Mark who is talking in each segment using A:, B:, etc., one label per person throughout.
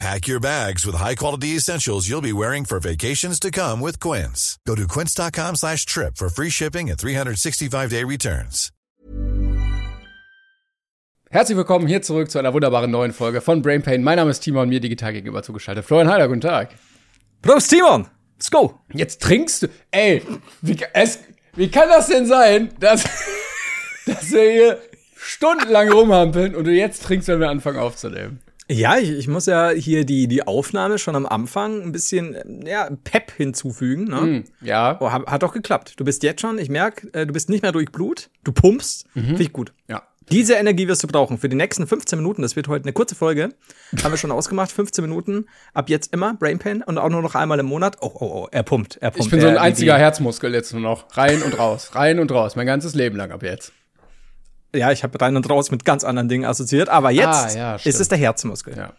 A: Pack your bags with high-quality essentials you'll be wearing for vacations to come with Quince. Go to quince.com slash trip for free shipping and 365-day returns.
B: Herzlich willkommen hier zurück zu einer wunderbaren neuen Folge von Brain Pain. Mein Name ist Timon, mir digital gegenüber zugeschaltet. Florian Heider, guten Tag.
C: Prost, Timon! Let's go!
B: Jetzt trinkst du. Ey, wie, es, wie kann das denn sein, dass, dass wir hier stundenlang rumhampeln und du jetzt trinkst, wenn wir anfangen aufzunehmen?
C: Ja, ich, ich muss ja hier die, die Aufnahme schon am Anfang ein bisschen ja, Pep hinzufügen. Ne?
B: Mm, ja.
C: Oh, hat, hat doch geklappt. Du bist jetzt schon, ich merke, äh, du bist nicht mehr durch Blut, du pumpst. Mhm. Finde ich gut.
B: Ja.
C: Diese Energie wirst du brauchen für die nächsten 15 Minuten. Das wird heute eine kurze Folge. Haben wir schon ausgemacht. 15 Minuten. Ab jetzt immer Brain Pain und auch nur noch einmal im Monat. Oh, oh, oh, er pumpt, er pumpt.
B: Ich bin so ein einziger Herzmuskel jetzt nur noch. Rein und raus, rein und raus. Mein ganzes Leben lang ab jetzt.
C: Ja, ich habe rein und raus mit ganz anderen Dingen assoziiert. Aber jetzt ah, ja, ist es der Herzmuskel.
B: Ja.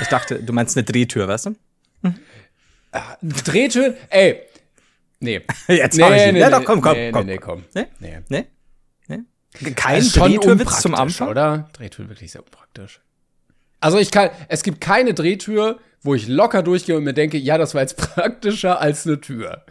C: Ich dachte, du meinst eine Drehtür, weißt du? Hm.
B: Drehtür? Ey. Nee.
C: Jetzt nee, nee, nee,
B: ja, doch, komm, komm, nee, komm. Nee, komm.
C: Nee? Nee. nee? Kein also Drehtürwitz zum Anfang?
B: oder? Drehtür wirklich sehr unpraktisch. Also ich kann, es gibt keine Drehtür, wo ich locker durchgehe und mir denke, ja, das war jetzt praktischer als eine Tür.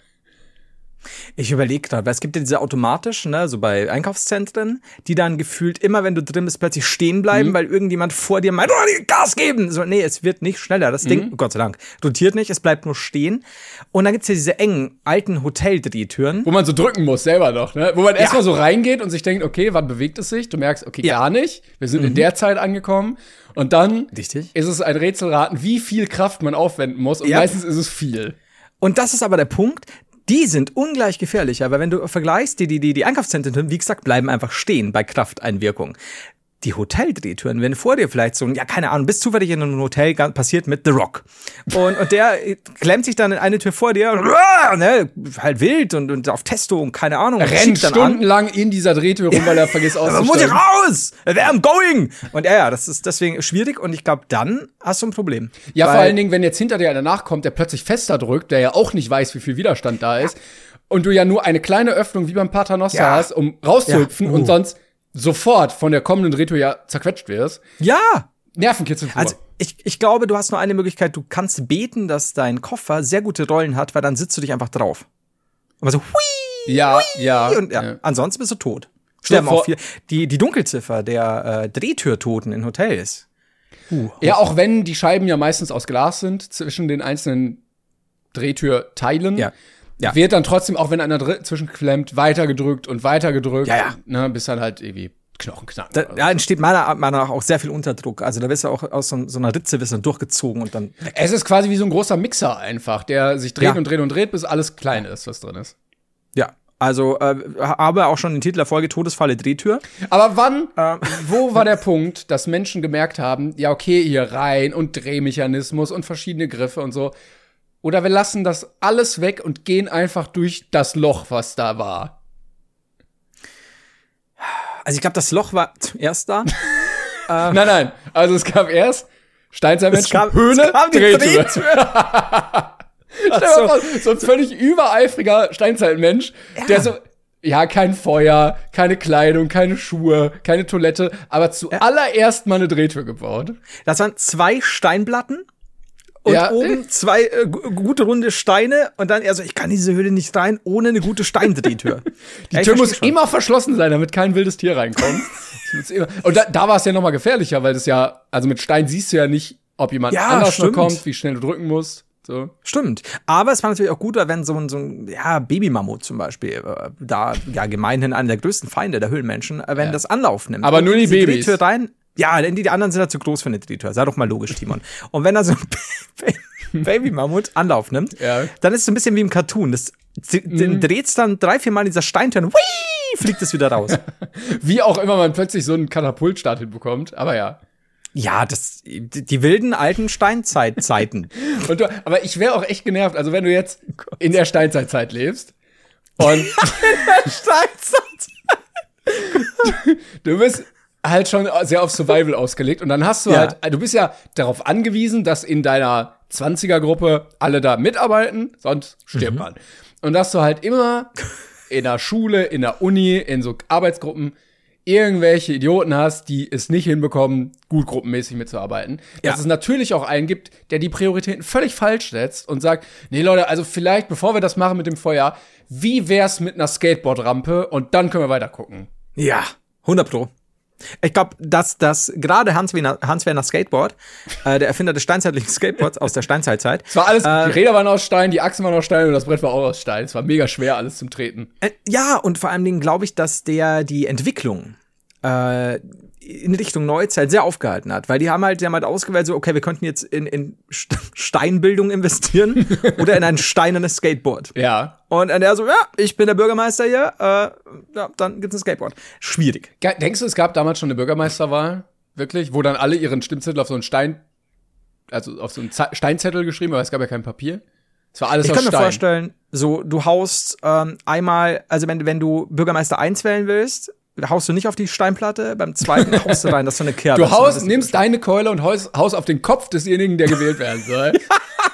C: Ich überlege gerade, weil es gibt ja diese automatischen, ne, so bei Einkaufszentren, die dann gefühlt immer, wenn du drin bist, plötzlich stehen bleiben, mhm. weil irgendjemand vor dir meint, oh, Gas geben. So, nee, es wird nicht schneller. Das mhm. Ding, Gott sei Dank, rotiert nicht, es bleibt nur stehen. Und dann gibt's ja diese engen, alten Hoteldrehtüren.
B: Wo man so drücken muss, selber noch, ne? Wo man ja. erstmal so reingeht und sich denkt, okay, wann bewegt es sich? Du merkst, okay, ja. gar nicht. Wir sind mhm. in der Zeit angekommen. Und dann
C: Richtig.
B: ist es ein Rätselraten, wie viel Kraft man aufwenden muss. Und ja. meistens ist es viel.
C: Und das ist aber der Punkt, die sind ungleich gefährlicher, weil wenn du vergleichst, die, die, die, die Einkaufszentren, wie gesagt, bleiben einfach stehen bei Krafteinwirkung die Hoteldrehtüren, wenn vor dir vielleicht so, ja, keine Ahnung, bist zufällig in einem Hotel passiert mit The Rock. Und, und der klemmt sich dann in eine Tür vor dir, ne, halt wild und, und auf Testo und keine Ahnung.
B: Er rennt stundenlang an. in dieser Drehtür rum, weil er vergisst auszusteigen.
C: muss ich raus! Where I'm going! Und ja, ja, das ist deswegen schwierig und ich glaube, dann hast du ein Problem.
B: Ja, vor allen Dingen, wenn jetzt hinter dir einer nachkommt, der plötzlich fester drückt, der ja auch nicht weiß, wie viel Widerstand da ist. Ja. Und du ja nur eine kleine Öffnung wie beim Paternoster ja. hast, um rauszuhüpfen ja. uh. und sonst sofort von der kommenden Drehtür ja zerquetscht wirst.
C: Ja!
B: Nervenkitzel pur.
C: Also ich, ich glaube, du hast nur eine Möglichkeit, du kannst beten, dass dein Koffer sehr gute Rollen hat, weil dann sitzt du dich einfach drauf. Aber so, hui,
B: ja,
C: hui,
B: ja,
C: und ja, ja. Ansonsten bist du tot. Sterben auch viel. Die, die Dunkelziffer der äh, Drehtürtoten in Hotels.
B: Uh, ja, auch wenn die Scheiben ja meistens aus Glas sind, zwischen den einzelnen Drehtürteilen.
C: Ja ja.
B: wird dann trotzdem, auch wenn einer zwischenklemmt, weitergedrückt und weitergedrückt.
C: Ja, ja.
B: Ne, bis dann halt irgendwie Knochen knacken.
C: Da, ja, entsteht meiner Meinung nach auch sehr viel Unterdruck. Also da wirst du auch aus so, so einer Ritze wirst du durchgezogen und dann.
B: Es ist quasi wie so ein großer Mixer einfach, der sich dreht ja. und dreht und dreht, bis alles klein ist, was drin ist.
C: Ja. Also, äh, habe auch schon den Titel der Folge Todesfalle Drehtür.
B: Aber wann, äh, wo war der Punkt, dass Menschen gemerkt haben, ja, okay, hier rein und Drehmechanismus und verschiedene Griffe und so. Oder wir lassen das alles weg und gehen einfach durch das Loch, was da war.
C: Also ich glaube, das Loch war zuerst da.
B: ähm, nein, nein. Also es gab erst Steinzeitmenschen, Höhle, Drehtür. Stell dir so. vor, so ein völlig übereifriger Steinzeitmensch, ja. der so, ja, kein Feuer, keine Kleidung, keine Schuhe, keine Toilette, aber zuallererst mal eine Drehtür gebaut.
C: Das waren zwei Steinplatten und ja. oben zwei äh, gute runde Steine und dann er so, ich kann diese Höhle nicht rein ohne eine gute Steindrehtür.
B: Die ja, Tür muss schon. immer verschlossen sein, damit kein wildes Tier reinkommt. und da, da war es ja noch mal gefährlicher, weil das ja, also mit Stein siehst du ja nicht, ob jemand ja, anders stimmt. kommt, wie schnell du drücken musst. So.
C: Stimmt. Aber es war natürlich auch gut, wenn so ein, so ein ja, Babymammut zum Beispiel, äh, da ja gemeinhin einer der größten Feinde der Höhlenmenschen, äh, wenn ja. das Anlauf nimmt.
B: Aber nur die Babys.
C: Drehtür rein, ja, denn die, anderen sind ja zu groß für eine Drehtür. Sei doch mal logisch, Timon. Und wenn er so ein Baby-Mammut Anlauf nimmt, ja. dann ist es so ein bisschen wie im Cartoon. Das mhm. dreht's dann drei, vier Mal in dieser Steintür und wii, fliegt es wieder raus.
B: wie auch immer man plötzlich so einen Katapultstart hinbekommt, aber ja.
C: Ja, das, die wilden alten Steinzeitzeiten.
B: du, aber ich wäre auch echt genervt. Also wenn du jetzt oh in der Steinzeitzeit lebst und in der
C: Steinzeit
B: du bist halt schon sehr auf Survival ausgelegt und dann hast du ja. halt, du bist ja darauf angewiesen, dass in deiner 20er-Gruppe alle da mitarbeiten, sonst stirbt mhm. man. Und dass du halt immer in der Schule, in der Uni, in so Arbeitsgruppen irgendwelche Idioten hast, die es nicht hinbekommen, gut gruppenmäßig mitzuarbeiten. Ja. Dass es natürlich auch einen gibt, der die Prioritäten völlig falsch setzt und sagt, nee Leute, also vielleicht, bevor wir das machen mit dem Feuer, wie wär's mit einer Skateboardrampe und dann können wir weiter gucken.
C: Ja, 100 Pro. Ich glaube, dass das gerade Hans Werner, Hans Werner Skateboard, äh, der Erfinder des steinzeitlichen Skateboards aus der Steinzeitzeit.
B: Es war alles, äh, die Räder waren aus Stein, die Achsen waren aus Stein und das Brett war auch aus Stein. Es war mega schwer, alles zum Treten.
C: Äh, ja, und vor allen Dingen glaube ich, dass der die Entwicklung äh, in Richtung Neuzeit sehr aufgehalten hat, weil die haben halt, die haben halt ausgewählt, so, okay, wir könnten jetzt in, in Steinbildung investieren oder in ein steinernes Skateboard.
B: Ja.
C: Und er so, ja, ich bin der Bürgermeister hier, äh, ja, dann gibt's ein Skateboard. Schwierig.
B: Denkst du, es gab damals schon eine Bürgermeisterwahl? Wirklich? Wo dann alle ihren Stimmzettel auf so einen Stein, also auf so einen Steinzettel geschrieben, aber es gab ja kein Papier?
C: Es war alles. Ich kann mir vorstellen, so, du haust ähm, einmal, also wenn, wenn du Bürgermeister 1 wählen willst, haust du nicht auf die Steinplatte, beim zweiten haust du rein, das ist so eine Kerbe.
B: Du haust, nimmst deine Keule und haust, haust auf den Kopf desjenigen, der gewählt werden soll.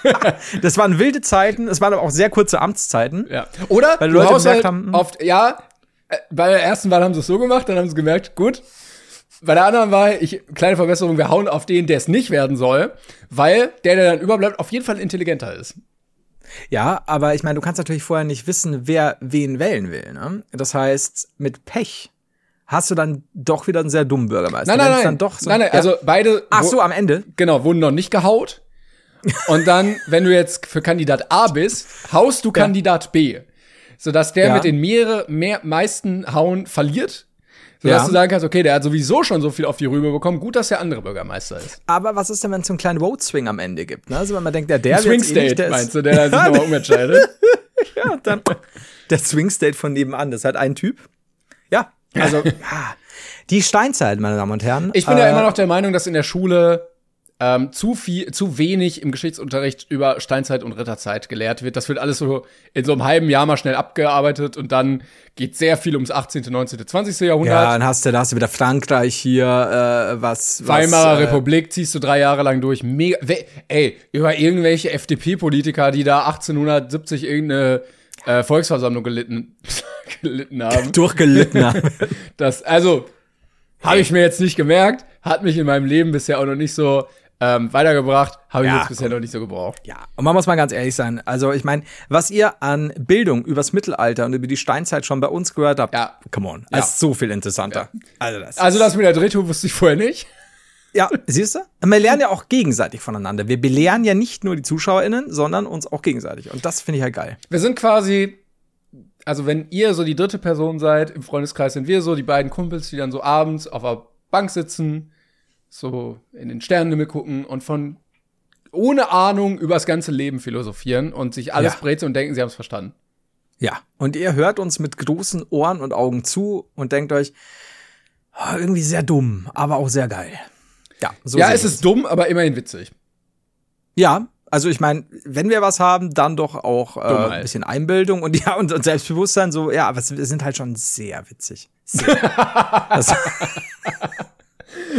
C: das waren wilde Zeiten, es waren aber auch sehr kurze Amtszeiten.
B: Ja. Oder weil du Leute haust halt haben, oft, ja, äh, bei der ersten Wahl haben sie es so gemacht, dann haben sie gemerkt, gut. Bei der anderen Wahl, ich, kleine Verbesserung, wir hauen auf den, der es nicht werden soll, weil der, der dann überbleibt, auf jeden Fall intelligenter ist.
C: Ja, aber ich meine, du kannst natürlich vorher nicht wissen, wer wen wählen will. Ne? Das heißt, mit Pech hast du dann doch wieder einen sehr dummen Bürgermeister.
B: Nein, nein, nein. Dann
C: so,
B: nein, nein, also beide.
C: Ach so, am Ende?
B: Genau, wurden noch nicht gehaut. Und dann, wenn du jetzt für Kandidat A bist, haust du ja. Kandidat B. Sodass der ja. mit den mehrere, mehr, meisten Hauen verliert. Sodass ja. du sagen kannst, okay, der hat sowieso schon so viel auf die Rübe bekommen. Gut, dass der andere Bürgermeister ist.
C: Aber was ist denn, wenn es so einen kleinen Road Swing am Ende gibt? Ne? Also wenn man denkt, der, der
B: Swing State, eh nicht, der meinst du, der sich nochmal umentscheidet?
C: ja, dann der Swing State von nebenan. Das ist halt ein Typ. Ja, also, ja, die Steinzeit, meine Damen und Herren.
B: Ich bin äh, ja immer noch der Meinung, dass in der Schule ähm, zu viel, zu wenig im Geschichtsunterricht über Steinzeit und Ritterzeit gelehrt wird. Das wird alles so in so einem halben Jahr mal schnell abgearbeitet und dann geht sehr viel ums 18., 19., 20. Jahrhundert. Ja,
C: dann hast du, da hast du wieder Frankreich hier, äh, was.
B: Weimarer was, äh, Republik ziehst du drei Jahre lang durch. Mega, ey, über irgendwelche FDP-Politiker, die da 1870 irgendeine äh, Volksversammlung gelitten, gelitten haben.
C: Durchgelitten haben.
B: Das, also, habe ich mir jetzt nicht gemerkt, hat mich in meinem Leben bisher auch noch nicht so ähm, weitergebracht, habe ich ja, jetzt bisher noch nicht so gebraucht.
C: Ja, und man muss mal ganz ehrlich sein. Also, ich meine, was ihr an Bildung übers Mittelalter und über die Steinzeit schon bei uns gehört habt, ja. come on, ja. ist so viel interessanter. Ja.
B: Also, das, also das mit der Drehtour wusste ich vorher nicht.
C: Ja, siehst du? Wir lernen ja auch gegenseitig voneinander. Wir belehren ja nicht nur die ZuschauerInnen, sondern uns auch gegenseitig. Und das finde ich halt geil.
B: Wir sind quasi, also wenn ihr so die dritte Person seid, im Freundeskreis sind wir so die beiden Kumpels, die dann so abends auf der Bank sitzen, so in den Sternenhimmel gucken und von ohne Ahnung übers ganze Leben philosophieren und sich alles ja. brezeln und denken, sie haben es verstanden.
C: Ja, und ihr hört uns mit großen Ohren und Augen zu und denkt euch, oh, irgendwie sehr dumm, aber auch sehr geil.
B: Ja, so ja es ist dumm, aber immerhin witzig.
C: Ja, also ich meine, wenn wir was haben, dann doch auch äh, ein bisschen Einbildung und ja und, und, Selbstbewusstsein so, ja, aber wir sind halt schon sehr witzig. Sehr.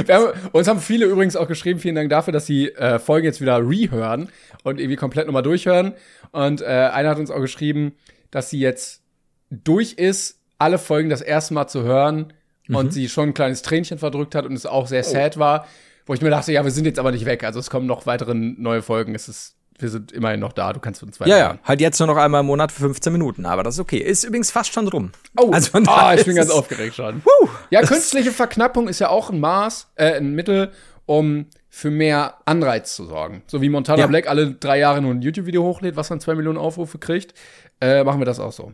B: haben, uns haben viele übrigens auch geschrieben, vielen Dank dafür, dass sie äh, Folgen jetzt wieder rehören und irgendwie komplett nochmal durchhören. Und äh, einer hat uns auch geschrieben, dass sie jetzt durch ist, alle Folgen das erste Mal zu hören mhm. und sie schon ein kleines Tränchen verdrückt hat und es auch sehr oh. sad war wo ich mir dachte, ja, wir sind jetzt aber nicht weg. Also es kommen noch weitere neue Folgen. Es ist, wir sind immerhin noch da. Du kannst uns
C: weiter. Ja, ja. Halt jetzt nur noch einmal im Monat für 15 Minuten. Aber das ist okay. Ist übrigens fast schon rum.
B: Oh, also oh ich bin ganz aufgeregt schon. Woo, ja, künstliche Verknappung ist ja auch ein Maß, äh, ein Mittel, um für mehr Anreiz zu sorgen. So wie Montana ja. Black alle drei Jahre nur ein YouTube-Video hochlädt, was dann zwei Millionen Aufrufe kriegt, äh, machen wir das auch so.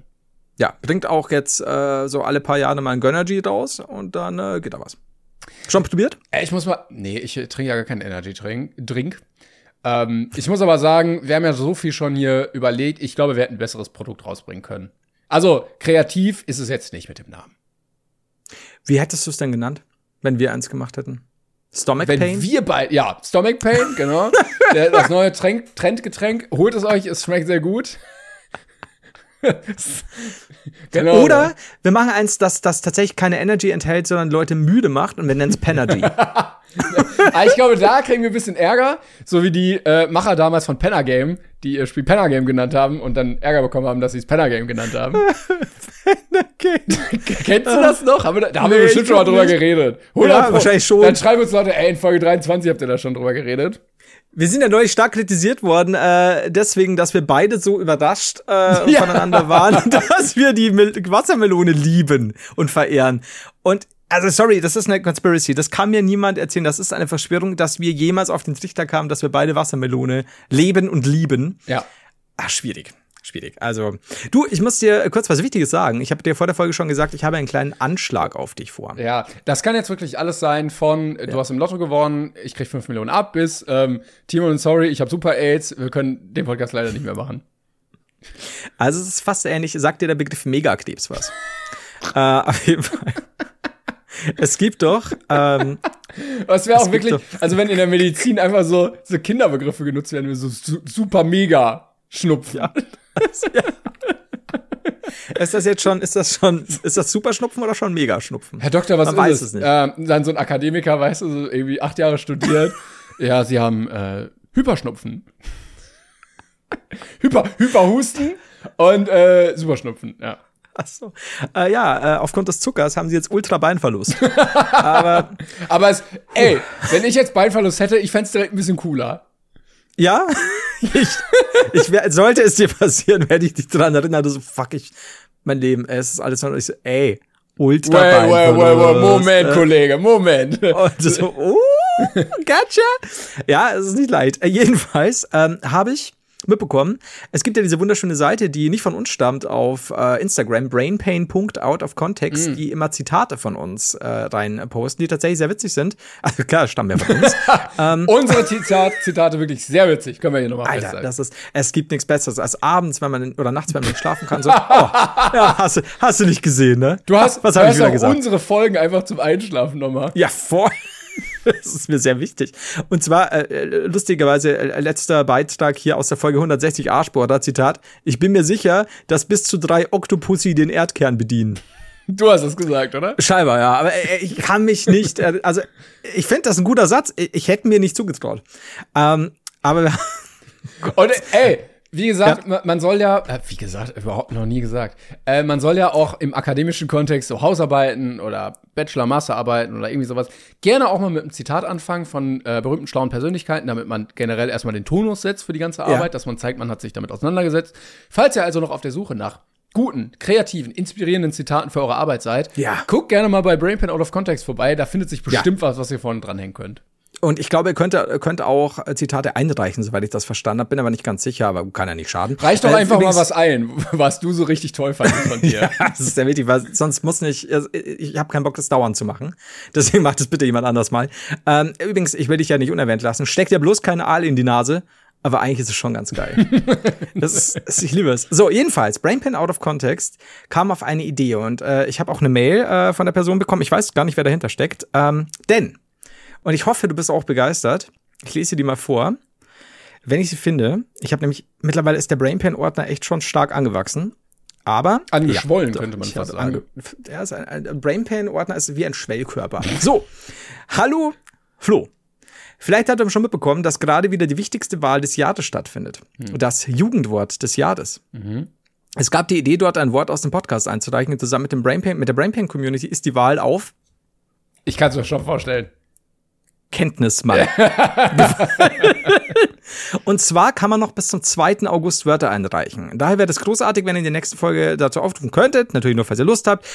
C: Ja, bringt auch jetzt äh, so alle paar Jahre mal ein Gönnergy raus und dann äh, geht da was. Schon probiert?
B: Äh, ich muss mal. Nee, ich trinke ja gar keinen Energy-Drink. Ähm, ich muss aber sagen, wir haben ja so viel schon hier überlegt. Ich glaube, wir hätten ein besseres Produkt rausbringen können. Also, kreativ ist es jetzt nicht mit dem Namen.
C: Wie hättest du es denn genannt, wenn wir eins gemacht hätten?
B: Stomach wenn Pain? wir beide, ja, Stomach Pain, genau. Das neue Trend, Trendgetränk. Holt es euch, es schmeckt sehr gut.
C: genau. Oder wir machen eins, das, das tatsächlich keine Energy enthält, sondern Leute müde macht und wir nennen es Penergy.
B: Ah, ich glaube, da kriegen wir ein bisschen Ärger, so wie die äh, Macher damals von Penner Game, die ihr Spiel Penner Game genannt haben und dann Ärger bekommen haben, dass sie es Penner Game genannt haben. Penner Game. Kennst du das noch? Aber da, da haben nee, wir bestimmt schon mal drüber nicht. geredet.
C: ja, wahrscheinlich schon.
B: Dann schreiben uns Leute, ey, in Folge 23 habt ihr da schon drüber geredet.
C: Wir sind ja neulich stark kritisiert worden, äh, deswegen, dass wir beide so überrascht äh, ja. voneinander waren, dass wir die Mil Wassermelone lieben und verehren. Und also sorry, das ist eine Conspiracy. Das kann mir niemand erzählen. Das ist eine Verschwörung, dass wir jemals auf den Trichter kamen, dass wir beide Wassermelone leben und lieben.
B: Ja.
C: Ach, schwierig schwierig. Also, du, ich muss dir kurz was Wichtiges sagen. Ich habe dir vor der Folge schon gesagt, ich habe einen kleinen Anschlag auf dich vor.
B: Ja, das kann jetzt wirklich alles sein von, ja. du hast im Lotto gewonnen, ich krieg 5 Millionen ab, bis, ähm, Timon, sorry, ich habe Super AIDS, wir können den Podcast leider nicht mehr machen.
C: Also, es ist fast ähnlich, sagt dir der Begriff Megakrebs was? äh, auf jeden Fall. Es gibt doch. Ähm,
B: es wäre auch wirklich, also wenn in der Medizin einfach so, so Kinderbegriffe genutzt werden, so super mega Schnupfen. Ja. ja.
C: Ist das jetzt schon, ist das schon, ist das Superschnupfen oder schon Megaschnupfen?
B: Herr Doktor, was Man ist es? es äh, dann so ein Akademiker, weißt du, so irgendwie acht Jahre studiert. ja, sie haben äh, Hyperschnupfen. Hyper, Hyperhusten und äh, Superschnupfen, ja.
C: Ach so. Äh, ja, äh, aufgrund des Zuckers haben sie jetzt ultra Beinverlust.
B: aber, aber es, ey, wenn ich jetzt Beinverlust hätte, ich fände es direkt ein bisschen cooler.
C: Ja, ich, ich wär, sollte es dir passieren, werde ich dich daran erinnern, du so, fuck ich, mein Leben, es ist alles noch, ich so, ey, ultra wait, wait, wait,
B: wait, Moment, äh, Kollege, Moment.
C: Und so, oh, gotcha. Ja, es ist nicht leicht. Äh, jedenfalls ähm, habe ich mitbekommen. Es gibt ja diese wunderschöne Seite, die nicht von uns stammt, auf äh, Instagram, brainpain.out-of-context, mm. die immer Zitate von uns äh, rein posten, die tatsächlich sehr witzig sind. Also klar, stammen ja von uns.
B: ähm, Unsere Zitat Zitate wirklich sehr witzig. Können wir hier nochmal
C: Alter, das ist, es gibt nichts Besseres als abends, wenn man, oder nachts, wenn man nicht schlafen kann, so, oh, ja, hast du, hast du nicht gesehen, ne?
B: Du hast, was habe ich wieder gesagt? unsere Folgen einfach zum Einschlafen nochmal.
C: Ja, voll. das ist mir sehr wichtig. Und zwar, äh, äh, lustigerweise, äh, letzter Beitrag hier aus der Folge 160 Arschborder, Zitat. Ich bin mir sicher, dass bis zu drei Octopussy den Erdkern bedienen.
B: Du hast es gesagt, oder?
C: Scheinbar, ja. Aber äh, ich kann mich nicht, äh, also ich finde das ein guter Satz. Ich, ich hätte mir nicht zugetraut. Ähm, aber.
B: Und ey, wie gesagt, ja. man soll ja, äh, wie gesagt, überhaupt noch nie gesagt, äh, man soll ja auch im akademischen Kontext so Hausarbeiten oder Bachelor, Masterarbeiten oder irgendwie sowas gerne auch mal mit einem Zitat anfangen von äh, berühmten, schlauen Persönlichkeiten, damit man generell erstmal den Tonus setzt für die ganze Arbeit, ja. dass man zeigt, man hat sich damit auseinandergesetzt. Falls ihr also noch auf der Suche nach guten, kreativen, inspirierenden Zitaten für eure Arbeit seid,
C: ja.
B: guckt gerne mal bei Brainpan Out of Context vorbei. Da findet sich bestimmt was, was ihr vorne dranhängen könnt.
C: Und ich glaube, er könnte, könnte auch Zitate einreichen, soweit ich das verstanden habe. Bin aber nicht ganz sicher, aber kann ja nicht schaden.
B: Reicht doch äh, einfach übrigens, mal was ein, was du so richtig toll fandest von dir.
C: ja, das ist sehr wichtig, weil sonst muss nicht, also, ich habe keinen Bock, das dauernd zu machen. Deswegen macht es bitte jemand anders mal. Ähm, übrigens, ich will dich ja nicht unerwähnt lassen. Steck dir bloß keine Aal in die Nase. Aber eigentlich ist es schon ganz geil. das ist, ich liebe es. So, jedenfalls, Brainpin Out of Context kam auf eine Idee und äh, ich habe auch eine Mail äh, von der Person bekommen. Ich weiß gar nicht, wer dahinter steckt. Ähm, denn und ich hoffe, du bist auch begeistert. Ich lese dir die mal vor. Wenn ich sie finde, ich habe nämlich, mittlerweile ist der Brainpan-Ordner echt schon stark angewachsen. Aber.
B: Angeschwollen ja, könnte man fast sagen.
C: Der ist ein, ein Brainpan-Ordner ist wie ein Schwellkörper. So. Hallo, Flo. Vielleicht hat er schon mitbekommen, dass gerade wieder die wichtigste Wahl des Jahres stattfindet. Hm. Das Jugendwort des Jahres. Mhm. Es gab die Idee, dort ein Wort aus dem Podcast einzureichen. Zusammen mit dem Brainpan, mit der Brainpan Community ist die Wahl auf.
B: Ich kann es mir schon vorstellen.
C: Kenntnismann. und zwar kann man noch bis zum 2. August Wörter einreichen. Daher wäre es großartig, wenn ihr in der nächsten Folge dazu aufrufen könntet. Natürlich nur, falls ihr Lust habt.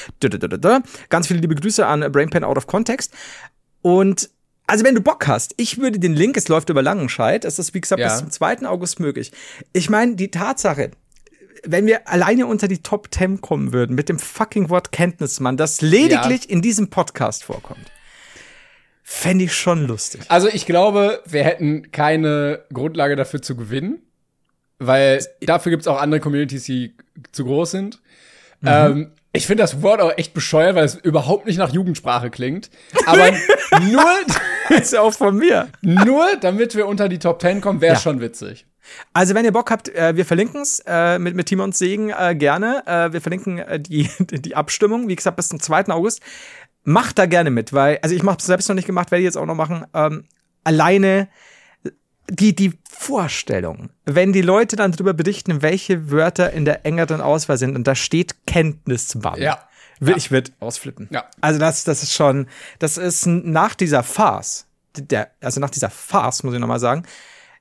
C: Ganz viele liebe Grüße an Brainpan Out of Context. Und also wenn du Bock hast, ich würde den Link, es läuft über Langenscheid, es ist wie gesagt ja. bis zum 2. August möglich. Ich meine, die Tatsache, wenn wir alleine unter die Top 10 kommen würden mit dem fucking Wort Kenntnismann, das lediglich ja. in diesem Podcast vorkommt. Fände ich schon lustig.
B: Also ich glaube, wir hätten keine Grundlage dafür zu gewinnen, weil dafür gibt es auch andere Communities, die zu groß sind. Mhm. Ähm, ich finde das Wort auch echt bescheuert, weil es überhaupt nicht nach Jugendsprache klingt. Aber nur.
C: ist ja auch von mir.
B: Nur damit wir unter die Top 10 kommen, wäre ja. schon witzig.
C: Also wenn ihr Bock habt, äh, wir verlinken es äh, mit, mit Timons Segen äh, gerne. Äh, wir verlinken äh, die, die Abstimmung, wie gesagt, bis zum 2. August. Macht da gerne mit, weil, also ich habe es selbst noch nicht gemacht, werde ich jetzt auch noch machen. Ähm, alleine die, die Vorstellung, wenn die Leute dann darüber berichten, welche Wörter in der engeren Auswahl sind und da steht Kenntnismann.
B: Ja.
C: Ja. Ich würde ausflippen.
B: Ja.
C: Also das, das ist schon, das ist nach dieser Farce, der, also nach dieser Farce, muss ich nochmal sagen,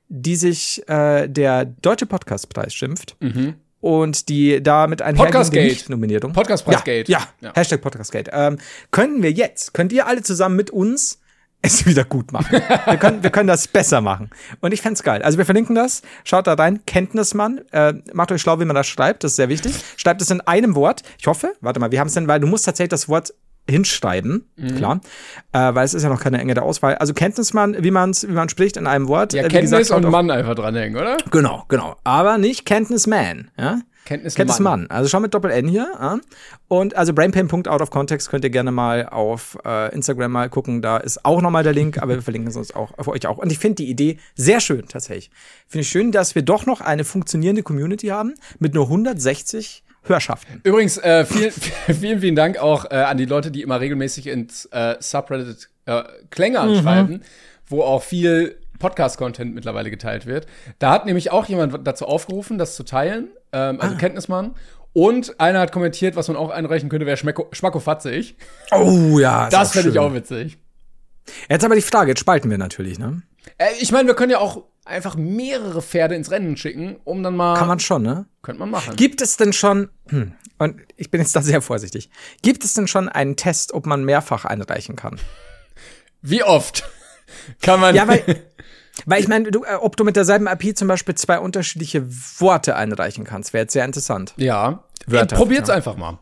C: die sich äh, der Deutsche Podcastpreis schimpft.
B: Mhm.
C: Und die damit
B: Podcastgate.
C: Nicht-Nominierung.
B: Podcastpreisgate.
C: Ja, ja,
B: Ja.
C: Hashtag Podcastgate. Ähm, können wir jetzt, könnt ihr alle zusammen mit uns es wieder gut machen. wir, können, wir können das besser machen. Und ich fänd's geil. Also wir verlinken das. Schaut da rein. Kenntnismann. Äh, macht euch schlau, wie man das schreibt. Das ist sehr wichtig. Schreibt es in einem Wort. Ich hoffe. Warte mal, wir haben es denn, weil du musst tatsächlich das Wort hinschreiben,
B: Mhm.
C: klar, äh, weil es ist ja noch keine enge der Auswahl. Also Kenntnismann, wie man es wie man spricht in einem Wort.
B: Ja,
C: Äh,
B: Kenntnis
C: gesagt,
B: und Mann einfach dranhängen, oder?
C: Genau, genau. Aber nicht Kenntnisman, ja?
B: Kenntnismann.
C: Kenntnismann. Also schau mit Doppel-N hier. Ja? Und also brainpain.out of context könnt ihr gerne mal auf äh, Instagram mal gucken. Da ist auch nochmal der Link, aber wir verlinken es uns auch für euch auch. Und ich finde die Idee sehr schön tatsächlich. Finde ich schön, dass wir doch noch eine funktionierende Community haben mit nur 160 Hörschaften.
B: Übrigens, äh, vielen, vielen, vielen Dank auch äh, an die Leute, die immer regelmäßig ins äh, Subreddit äh, Klänge
C: Mhm.
B: anschreiben, wo auch viel Podcast-Content mittlerweile geteilt wird. Da hat nämlich auch jemand dazu aufgerufen, das zu teilen, ähm,
C: Ah.
B: also Kenntnismann. Und einer hat kommentiert, was man auch einreichen könnte, wäre Schmackofatzig.
C: Oh ja, ist
B: Das finde ich auch witzig.
C: Jetzt aber die Frage, jetzt spalten wir natürlich, ne?
B: Äh, ich meine, wir können ja auch einfach mehrere Pferde ins Rennen schicken, um dann mal.
C: Kann man schon, ne?
B: könnte man machen.
C: Gibt es denn schon, hm, und ich bin jetzt da sehr vorsichtig, gibt es denn schon einen Test, ob man mehrfach einreichen kann?
B: Wie oft kann man.
C: Ja, weil, weil ich meine, du, äh, ob du mit derselben IP zum Beispiel zwei unterschiedliche Worte einreichen kannst, wäre jetzt sehr interessant.
B: ja.
C: Wörter,
B: Probiert's
C: ja.
B: einfach mal.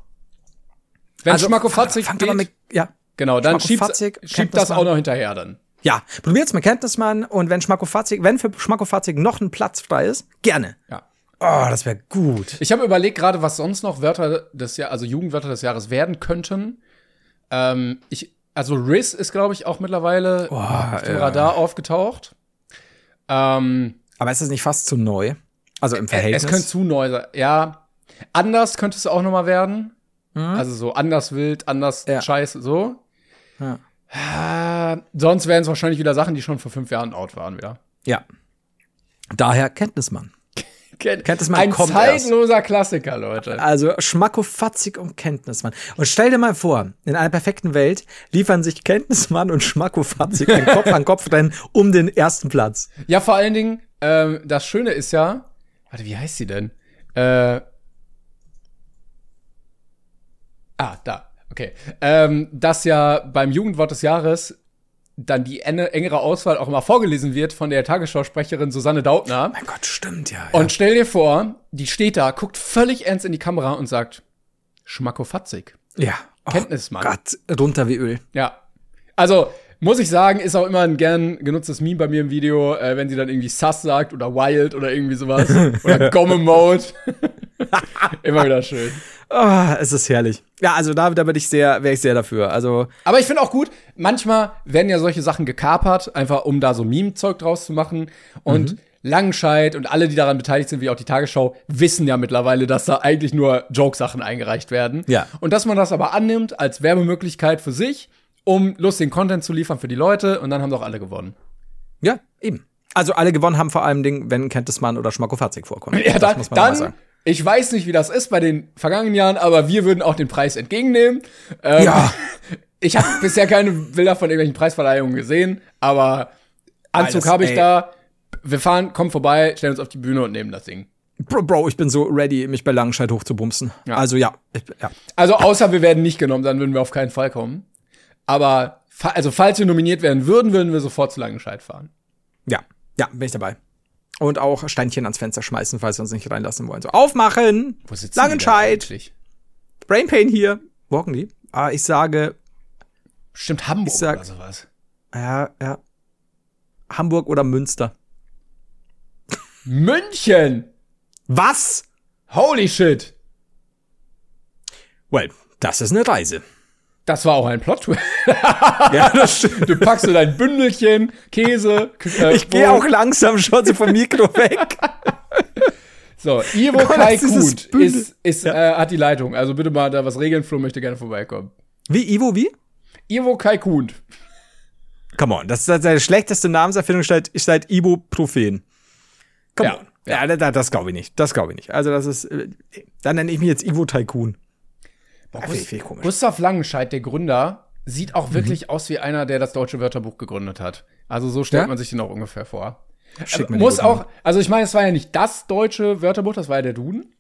B: Wenn Schmackofatzig
C: fang,
B: geht,
C: mit, ja.
B: genau, dann
C: Schmackofatzig,
B: schiebt das
C: Kenntnismann.
B: auch noch hinterher dann.
C: Ja, probiert's mit Kenntnismann und wenn Schmackofatzig, wenn für Schmackofatzig noch ein Platz frei ist, gerne.
B: Ja.
C: Oh, das wäre gut.
B: Ich habe überlegt gerade, was sonst noch Wörter des Jahr, also Jugendwörter des Jahres werden könnten. Ähm, ich, also Riz ist, glaube ich, auch mittlerweile auf dem
C: ja.
B: Radar aufgetaucht. Ähm,
C: Aber ist das nicht fast zu neu? Also im
B: es
C: Verhältnis?
B: könnte zu neu sein. Ja, anders könnte es auch noch mal werden. Also so anders wild, anders
C: Ja.
B: scheiße, so.
C: Ja.
B: Äh, sonst wären es wahrscheinlich wieder Sachen, die schon vor fünf Jahren out waren wieder.
C: ja. Daher Kenntnismann.
B: Kennt,
C: Kenntnismann
B: Ein
C: kommt erst.
B: zeitloser Klassiker, Leute.
C: Also Schmackofatzig und Kenntnismann. Und stell dir mal vor, in einer perfekten Welt liefern sich Kenntnismann und Schmackofatzig ein Kopf an Kopf rennen um den ersten Platz.
B: Ja, vor allen Dingen, ähm, das Schöne ist ja, warte, wie heißt sie denn? Äh, ah, da, okay. Ähm, dass ja beim Jugendwort des Jahres dann die enge, engere Auswahl auch immer vorgelesen wird von der Tagesschausprecherin Susanne Dautner.
C: Mein Gott, stimmt ja.
B: Und stell dir vor, die steht da, guckt völlig ernst in die Kamera und sagt, Schmackofatzig.
C: ja. Oh
B: Kenntnismann.
C: Gott, runter wie Öl.
B: Ja. Also, muss ich sagen, ist auch immer ein gern genutztes Meme bei mir im Video, äh, wenn sie dann irgendwie Sus sagt oder Wild oder irgendwie sowas. oder Gomme Mode. immer wieder schön.
C: Ah, es ist herrlich. Ja, also da, da bin ich sehr, wäre ich sehr dafür. Also
B: Aber ich finde auch gut, manchmal werden ja solche Sachen gekapert, einfach um da so Meme-Zeug draus zu machen. Und Langenscheid und alle, die daran beteiligt sind, wie auch die Tagesschau, wissen ja mittlerweile, dass da eigentlich nur Joke-Sachen eingereicht werden.
C: Ja.
B: Und dass man das aber annimmt als Werbemöglichkeit für sich, um lustigen Content zu liefern für die Leute und dann haben doch alle gewonnen.
C: ja, eben. Also alle gewonnen haben vor allem Ding, wenn Kenntnismann oder Schmackofatzig vorkommt.
B: Ja,
C: das
B: dann,
C: muss man mal
B: dann
C: sagen.
B: Ich weiß nicht, wie das ist bei den vergangenen Jahren, aber wir würden auch den Preis entgegennehmen. Ähm,
C: Ja.
B: Ich habe bisher keine Bilder von irgendwelchen Preisverleihungen gesehen, aber Anzug habe ich
C: ey.
B: da. Wir fahren, kommen vorbei, stellen uns auf die Bühne und nehmen das Ding.
C: Bro, Bro, ich bin so ready, mich bei Langenscheid hochzubumsen.
B: Ja.
C: Also ja, ich, ja.
B: Also außer wir werden nicht genommen, dann würden wir auf keinen Fall kommen. Aber also falls wir nominiert werden würden, würden wir sofort zu Langenscheid fahren.
C: Ja, ja, bin ich dabei. Und auch Steinchen ans Fenster schmeißen, falls wir uns nicht reinlassen wollen. So, aufmachen!
B: Wo sitzen die
C: Langenscheid!
B: eigentlich?
C: Brain Pain hier. Walken die? Ah, ich sage,
B: Stimmt Hamburg
C: Ich sag-
B: oder sowas.
C: ja, ja. Hamburg oder Münster.
B: München!
C: Was?
B: Holy shit!
C: Well, das ist eine Reise.
B: Das war auch ein Plot. ja, das stimmt. Du packst so dein Bündelchen, Käse.
C: Äh, ich gehe auch langsam schon so vom Mikro weg.
B: So, Ivo Kai Kuhn ist, ist, ja. äh, hat die Leitung. Also bitte mal da was regeln. Flo möchte gerne vorbeikommen.
C: Wie, Ivo, wie?
B: Ivo Kai Kuhn.
C: Come on, das ist seine schlechteste Namenserfindung seit, seit Ibuprofen. Come ja. on. Ja, das, das glaube ich nicht. Das glaube ich nicht. Also, das ist. Äh, dann nenne ich mich jetzt Ivo Tycoon.
B: Boah, Gust ja, Gustav Langenscheid, der Gründer, sieht auch wirklich mhm. aus wie einer, der das deutsche Wörterbuch gegründet hat. Also so stellt ja? man sich den auch ungefähr vor. Schick mir Muss auch, also ich meine, es war ja nicht das deutsche Wörterbuch, das war ja der Duden.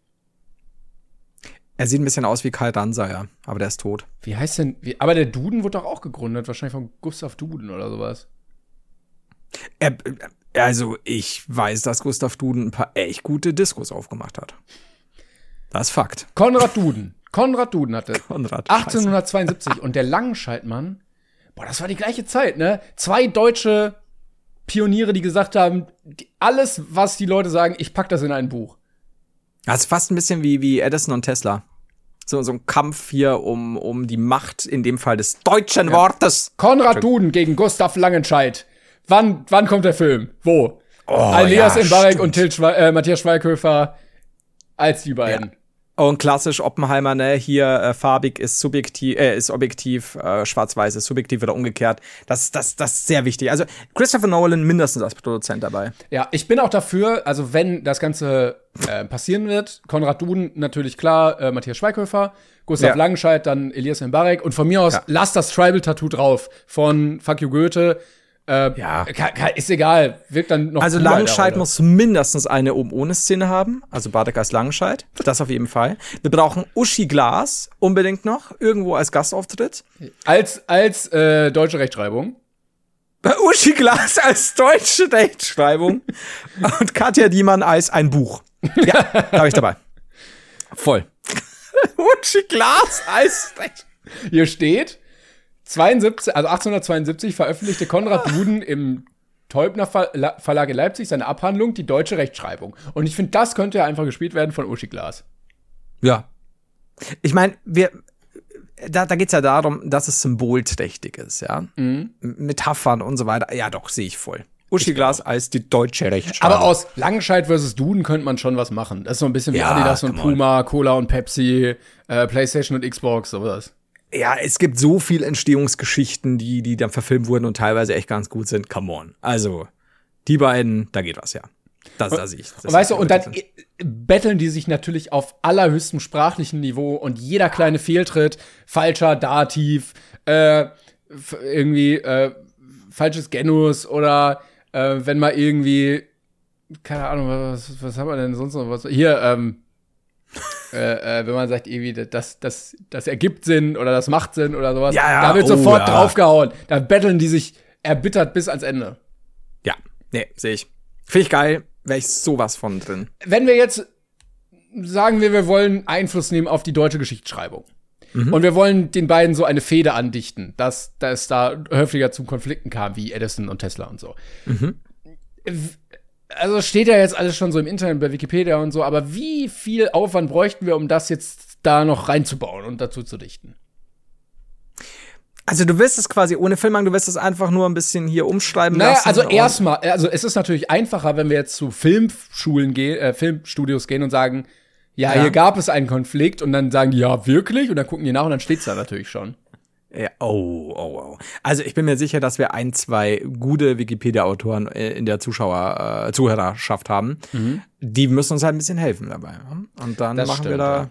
C: Er sieht ein bisschen aus wie Karl Danser, aber der ist tot.
B: Wie heißt denn, wie, aber der Duden wurde doch auch gegründet, wahrscheinlich von Gustav Duden oder sowas.
C: Er, also, ich weiß, dass Gustav Duden ein paar echt gute Diskos aufgemacht hat. Das ist Fakt.
B: Konrad Duden. Konrad Duden hatte Konrad, 1872 und der Langenscheidmann, boah, das war die gleiche Zeit, ne? Zwei deutsche Pioniere, die gesagt haben, die, alles, was die Leute sagen, ich pack das in ein Buch.
C: Das ist fast ein bisschen wie, wie Edison und Tesla. So, so ein Kampf hier um, um die Macht, in dem Fall des deutschen ja. Wortes.
B: Konrad Duden gegen Gustav Langenscheid. Wann, wann kommt der Film? Wo? Oh, Alias ja, Mbarek und Til Schwe äh, Matthias Schweighöfer als die beiden. Ja.
C: Und klassisch Oppenheimer, ne, hier äh, farbig ist subjektiv, äh, ist objektiv, äh, schwarz-weiß ist subjektiv oder umgekehrt. Das, das, das ist sehr wichtig. Also Christopher Nolan mindestens als Produzent dabei.
B: Ja, ich bin auch dafür, also wenn das Ganze äh, passieren wird, Konrad Duden natürlich klar, äh, Matthias Schweighöfer, Gustav ja. Langenscheid, dann Elias Mbarek und von mir aus ja. lass das Tribal-Tattoo drauf von Fuck You Goethe äh, ja. Ist egal, wirkt dann noch.
C: Also Langenscheid muss mindestens eine oben ohne Szene haben. Also Badek als Langenscheid. Das auf jeden Fall. Wir brauchen Uschi Glas unbedingt noch, irgendwo als Gastauftritt.
B: Als, als äh, deutsche Rechtschreibung.
C: Uschi Glas als deutsche Rechtschreibung. Und Katja Diemann als ein Buch. Ja, da habe ich dabei. Voll.
B: Uschi Glas als Hier steht, 72, also 1872 veröffentlichte Konrad Duden im Teubner Verlag in Leipzig seine Abhandlung Die deutsche Rechtschreibung. Und ich finde, das könnte ja einfach gespielt werden von Uschi Glas.
C: Ja. Ich meine, wir, da, da geht es ja darum, dass es symbolträchtig ist, ja. Mhm. Metaphern und so weiter. Ja, doch, sehe ich voll. Uschi Glas als die deutsche Rechtschreibung.
B: Aber aus Langenscheid versus Duden könnte man schon was machen. Das ist so ein bisschen wie ja, Adidas und Puma, Cola und Pepsi, äh, PlayStation und Xbox, sowas
C: ja, es gibt so viel Entstehungsgeschichten, die, die dann verfilmt wurden und teilweise echt ganz gut sind. Come on. Also, die beiden, da geht was, ja. Das, das ich. Das
B: weißt du, und dann betteln die sich natürlich auf allerhöchstem sprachlichen Niveau und jeder kleine Fehltritt, falscher Dativ, äh, irgendwie äh, falsches Genus oder äh, wenn mal irgendwie, keine Ahnung, was, was haben wir denn sonst noch? Was, hier, ähm, äh, äh, wenn man sagt, irgendwie, das, das, das ergibt Sinn oder das macht Sinn oder sowas, ja, ja, da wird oh, sofort ja. draufgehauen. Da betteln die sich erbittert bis ans Ende.
C: Ja, nee, sehe ich. Finde ich geil, wäre ich sowas von drin.
B: Wenn wir jetzt sagen wir, wir wollen Einfluss nehmen auf die deutsche Geschichtsschreibung. Mhm. Und wir wollen den beiden so eine Fehde andichten, dass, dass da häufiger zu Konflikten kam, wie Edison und Tesla und so. Mhm also steht ja jetzt alles schon so im Internet bei Wikipedia und so, aber wie viel Aufwand bräuchten wir, um das jetzt da noch reinzubauen und dazu zu dichten?
C: Also du wirst es quasi ohne Filmang, du wirst es einfach nur ein bisschen hier umschreiben
B: naja,
C: lassen.
B: Also erstmal, also es ist natürlich einfacher, wenn wir jetzt zu Filmschulen gehen, äh, Filmstudios gehen und sagen, ja, ja, hier gab es einen Konflikt und dann sagen die, ja, wirklich? Und dann gucken die nach und dann steht's da natürlich schon.
C: Ja, oh, oh, oh. Also ich bin mir sicher, dass wir ein, zwei gute Wikipedia-Autoren äh, in der Zuschauer, äh, Zuhörerschaft haben. Mhm. Die müssen uns halt ein bisschen helfen dabei. Und dann das machen stimmt, wir da. Ja.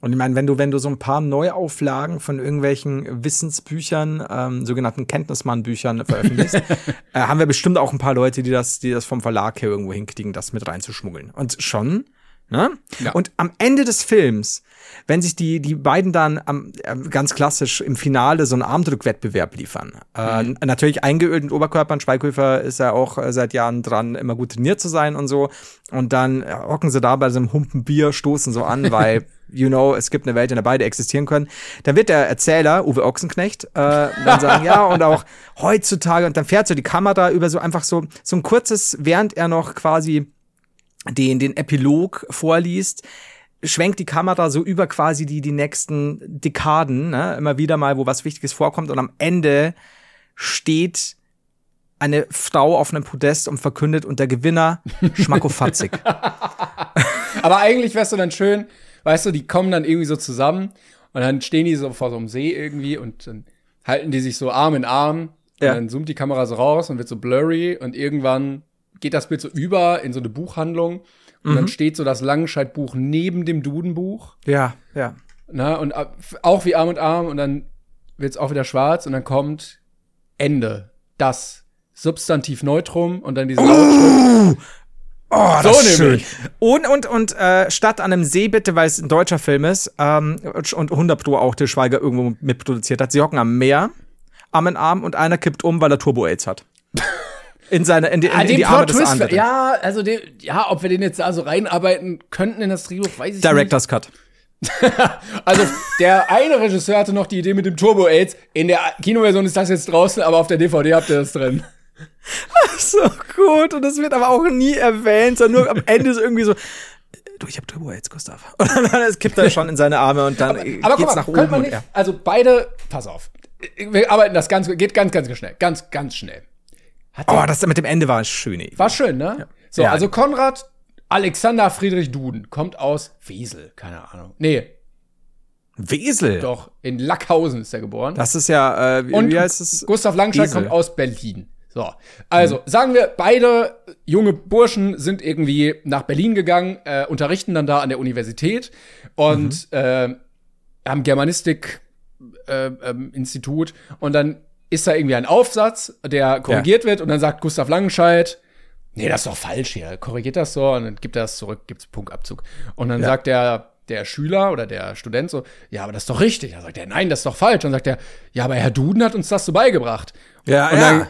C: Und ich meine, wenn du, wenn du so ein paar Neuauflagen von irgendwelchen Wissensbüchern, ähm, sogenannten Kenntnismann-Büchern veröffentlichst, äh, haben wir bestimmt auch ein paar Leute, die das, die das vom Verlag her irgendwo hinkriegen, das mit reinzuschmuggeln. Und schon Ne? Ja. Und am Ende des Films, wenn sich die, die beiden dann am, äh, ganz klassisch im Finale so einen Armdrückwettbewerb liefern, äh, mhm. äh, natürlich eingeölt mit Oberkörpern, Schweighöfer ist ja auch äh, seit Jahren dran, immer gut trainiert zu sein und so. Und dann hocken sie da bei so einem Humpen Bier, stoßen so an, weil, you know, es gibt eine Welt, in der beide existieren können. Dann wird der Erzähler, Uwe Ochsenknecht, äh, dann sagen, ja, und auch heutzutage, und dann fährt so die Kamera über so einfach so, so ein kurzes, während er noch quasi den, den Epilog vorliest, schwenkt die Kamera so über quasi die, die nächsten Dekaden, ne? immer wieder mal, wo was Wichtiges vorkommt und am Ende steht eine Frau auf einem Podest und verkündet und der Gewinner schmackofatzig.
B: Aber eigentlich wär's so dann schön, weißt du, die kommen dann irgendwie so zusammen und dann stehen die so vor so einem See irgendwie und dann halten die sich so Arm in Arm ja. und dann zoomt die Kamera so raus und wird so blurry und irgendwann geht das Bild so über in so eine Buchhandlung und mhm. dann steht so das Langenscheid-Buch neben dem Dudenbuch.
C: Ja, ja.
B: Na, und auch wie Arm und Arm und dann wird's auch wieder schwarz und dann kommt Ende. Das Substantiv Neutrum und dann diese
C: oh! Oh, so das ist schön. Und, und, und äh, statt an einem See bitte, weil es ein deutscher Film ist ähm, und 100 Pro auch der Schweiger irgendwo mitproduziert hat. Sie hocken am Meer, Arm in Arm und einer kippt um, weil er Turbo-Aids hat. In seine in die, in, ah, in die Arme des anderen.
B: Ja, also den, ja, ob wir den jetzt da so reinarbeiten könnten in das Drehbuch, weiß ich
C: Director's nicht.
B: Cut. also der eine Regisseur hatte noch die Idee mit dem Turbo AIDS. In der Kinoversion ist das jetzt draußen, aber auf der DVD habt ihr das drin.
C: so gut und das wird aber auch nie erwähnt, sondern nur am Ende ist irgendwie so du, ich hab Turbo AIDS, Gustav. Und dann es kippt er schon in seine Arme und dann aber, aber geht's mal, nach oben.
B: Man nicht. Also beide, pass auf. Wir arbeiten das ganz, geht ganz, ganz schnell. Ganz, ganz schnell.
C: Oh, das mit dem Ende war schön. Ey.
B: War schön, ne? Ja. So, ja. also Konrad Alexander Friedrich Duden kommt aus Wesel, keine Ahnung. Nee.
C: Wesel?
B: Doch, in Lackhausen ist er geboren.
C: Das ist ja, äh, wie,
B: Und
C: wie heißt es?
B: Gustav Langscheid kommt aus Berlin. So, also mhm. sagen wir, beide junge Burschen sind irgendwie nach Berlin gegangen, äh, unterrichten dann da an der Universität und mhm. äh, am Germanistik-Institut äh, ähm, und dann ist da irgendwie ein Aufsatz, der korrigiert ja. wird und dann sagt Gustav Langenscheid, nee, das ist doch falsch hier, korrigiert das so und dann gibt er das zurück, gibt's Punktabzug. Und dann ja. sagt der der Schüler oder der Student so, ja, aber das ist doch richtig. Dann sagt er, nein, das ist doch falsch. Und dann sagt er, ja, aber Herr Duden hat uns das so beigebracht.
C: Ja,
B: und
C: ja.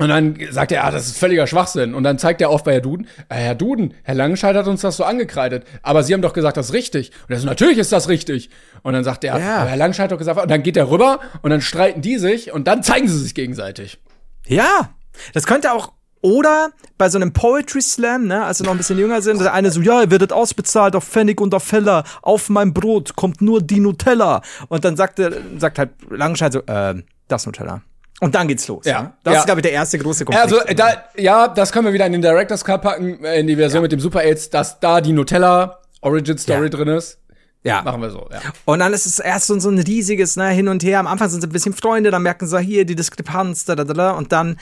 B: Und dann sagt er, ah, das ist völliger Schwachsinn. Und dann zeigt er auf bei Herr Duden, äh, Herr Duden, Herr Langenscheid hat uns das so angekreidet. Aber Sie haben doch gesagt, das ist richtig. Und er so, natürlich ist das richtig. Und dann sagt er, ja. aber Herr Langenscheid hat doch gesagt, und dann geht er rüber und dann streiten die sich und dann zeigen sie sich gegenseitig.
C: Ja, das könnte auch oder bei so einem Poetry Slam, ne, als sie noch ein bisschen jünger sind, der eine so, ja, ihr werdet ausbezahlt auf Pfennig und auf Feller, auf mein Brot kommt nur die Nutella. Und dann sagt, er, sagt halt Langenscheid so, äh, das Nutella. Und dann geht's los. Ja. Ne? Das ja. ist, glaube ich, der erste große
B: Konflikt. Also, da, ja, das können wir wieder in den Director's Cut packen, äh, in die Version ja. mit dem Super AIDS, dass da die Nutella Origin Story ja. drin ist. Ja. Machen wir so, ja.
C: Und dann ist es erst so, so ein riesiges, ne, hin und her. Am Anfang sind sie ein bisschen Freunde, dann merken sie hier die Diskrepanz, da, da, da, da. Und dann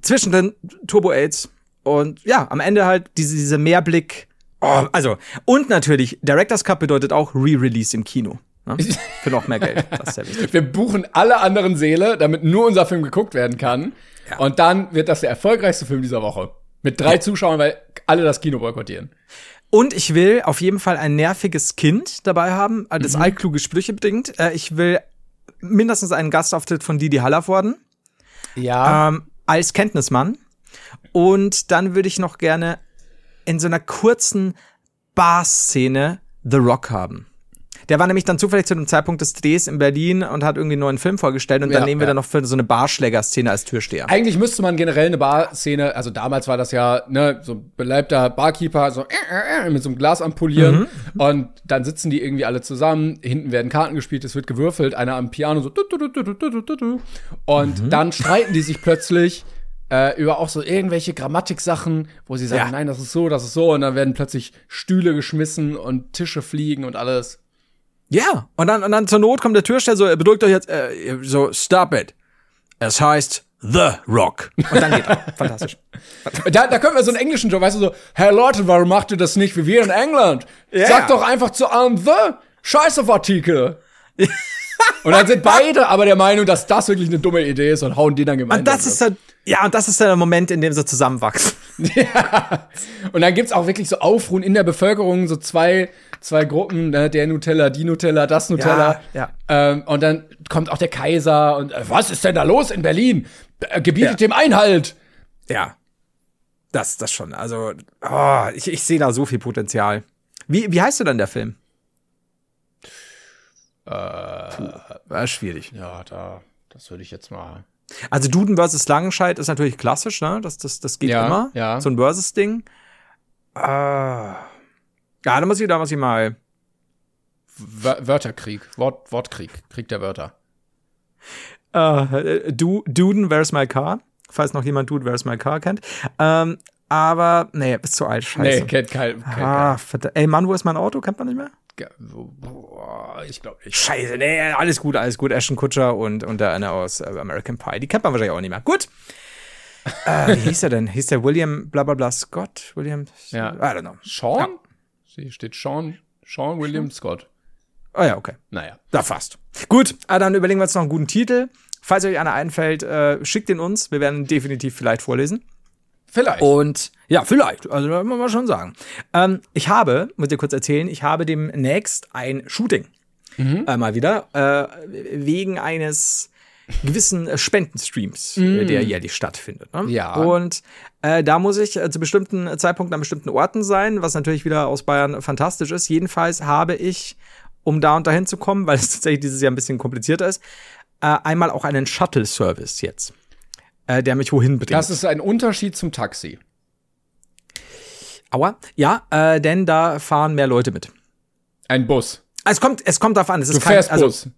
C: zwischendrin Turbo AIDS. Und ja, am Ende halt diese, diese Mehrblick. Oh, also, und natürlich, Director's Cut bedeutet auch Re-Release im Kino. Ne? Für noch mehr Geld.
B: Das ist sehr wichtig. Wir buchen alle anderen Seele, damit nur unser Film geguckt werden kann. Ja. Und dann wird das der erfolgreichste Film dieser Woche. Mit drei ja. Zuschauern, weil alle das Kino boykottieren.
C: Und ich will auf jeden Fall ein nerviges Kind dabei haben, äh, das mhm. altkluge Sprüche bedingt. Äh, ich will mindestens einen Gastauftritt von Didi Hallervorden.
B: Ja.
C: Ähm, als Kenntnismann. Und dann würde ich noch gerne in so einer kurzen Bar-Szene The Rock haben. Der war nämlich dann zufällig zu dem Zeitpunkt des Drehs in Berlin und hat irgendwie einen neuen Film vorgestellt und ja, dann nehmen wir ja. dann noch für so eine Barschläger-Szene als Türsteher.
B: Eigentlich müsste man generell eine Bar-Szene, also damals war das ja ne, so ein beleibter Barkeeper, so äh, äh, mit so einem Glas ampulieren mhm. und dann sitzen die irgendwie alle zusammen, hinten werden Karten gespielt, es wird gewürfelt, einer am Piano so und mhm. dann streiten die sich plötzlich äh, über auch so irgendwelche Grammatiksachen, wo sie sagen, ja. nein, das ist so, das ist so, und dann werden plötzlich Stühle geschmissen und Tische fliegen und alles.
C: Ja, und dann, und dann zur Not kommt der Türsteher so, er bedrückt euch jetzt, äh, so, stop it. Es heißt The Rock. Und dann geht er. Fantastisch.
B: Da, da können wir so einen englischen Job, weißt du, so, hey Leute, warum macht ihr das nicht wie wir in England? Yeah. Sagt doch einfach zu allem The. Scheiß auf Artikel. und dann sind beide aber der Meinung, dass das wirklich eine dumme Idee ist und hauen die dann gemeinsam.
C: Und das ist halt, ja, und das ist der Moment, in dem sie zusammenwachsen.
B: ja. Und dann gibt's auch wirklich so Aufruhen in der Bevölkerung, so zwei, zwei Gruppen, ne, der Nutella, die Nutella, das Nutella.
C: Ja,
B: ja. Ähm, und dann kommt auch der Kaiser und äh, was ist denn da los in Berlin? Äh, gebietet ja. dem Einhalt.
C: Ja. Das, das schon. Also, oh, ich, ich sehe da so viel Potenzial. Wie, wie heißt du denn der Film?
B: Äh, war schwierig. Ja, da, das würde ich jetzt mal.
C: Also Duden versus Langenscheid ist natürlich klassisch, ne? Das, das, das geht
B: ja,
C: immer.
B: Ja.
C: So ein Versus-Ding. Äh, ja, da muss ich, da muss ich mal
B: Wörterkrieg, Wort, Wortkrieg, Krieg der Wörter.
C: Uh, du, Duden, Where's My Car? Falls noch jemand Dude, Where's My Car kennt. Ähm, aber, nee, bist zu alt, scheiße. Nee,
B: kennt kein.
C: Kennt ah, verdammt. Ey, Mann, wo ist mein Auto? Kennt man nicht mehr?
B: Boah, ich glaube nicht.
C: Scheiße, nee, alles gut, alles gut. Ashton Kutscher und, und der eine aus äh, American Pie. Die kennt man wahrscheinlich auch nicht mehr. Gut. äh, wie hieß er denn? Hieß der William bla bla bla Scott? William?
B: Ja. I don't know. Sean? Ja. Sie steht Sean, Sean William Scott.
C: Ah oh ja, okay.
B: Naja.
C: Da fast. Gut, ah, dann überlegen wir uns noch einen guten Titel. Falls euch einer einfällt, äh, schickt ihn uns. Wir werden ihn definitiv vielleicht vorlesen.
B: Vielleicht.
C: Und ja, vielleicht. Also muss man schon sagen. Ähm, ich habe, muss dir kurz erzählen, ich habe demnächst ein Shooting. Mhm. Äh, mal wieder. Äh, wegen eines gewissen äh, Spendenstreams, äh, mhm. der jährlich stattfindet. Ne?
B: Ja.
C: Und äh, da muss ich äh, zu bestimmten Zeitpunkten an bestimmten Orten sein, was natürlich wieder aus Bayern fantastisch ist. Jedenfalls habe ich, um da und dahin zu kommen, weil es tatsächlich dieses Jahr ein bisschen komplizierter ist, äh, einmal auch einen Shuttle-Service jetzt äh, der mich wohin bringt.
B: Das ist ein Unterschied zum Taxi.
C: Aua. Ja, äh, denn da fahren mehr Leute mit.
B: Ein Bus.
C: Es kommt, es kommt darauf an. Es
B: du ist kein, fährst also, Bus.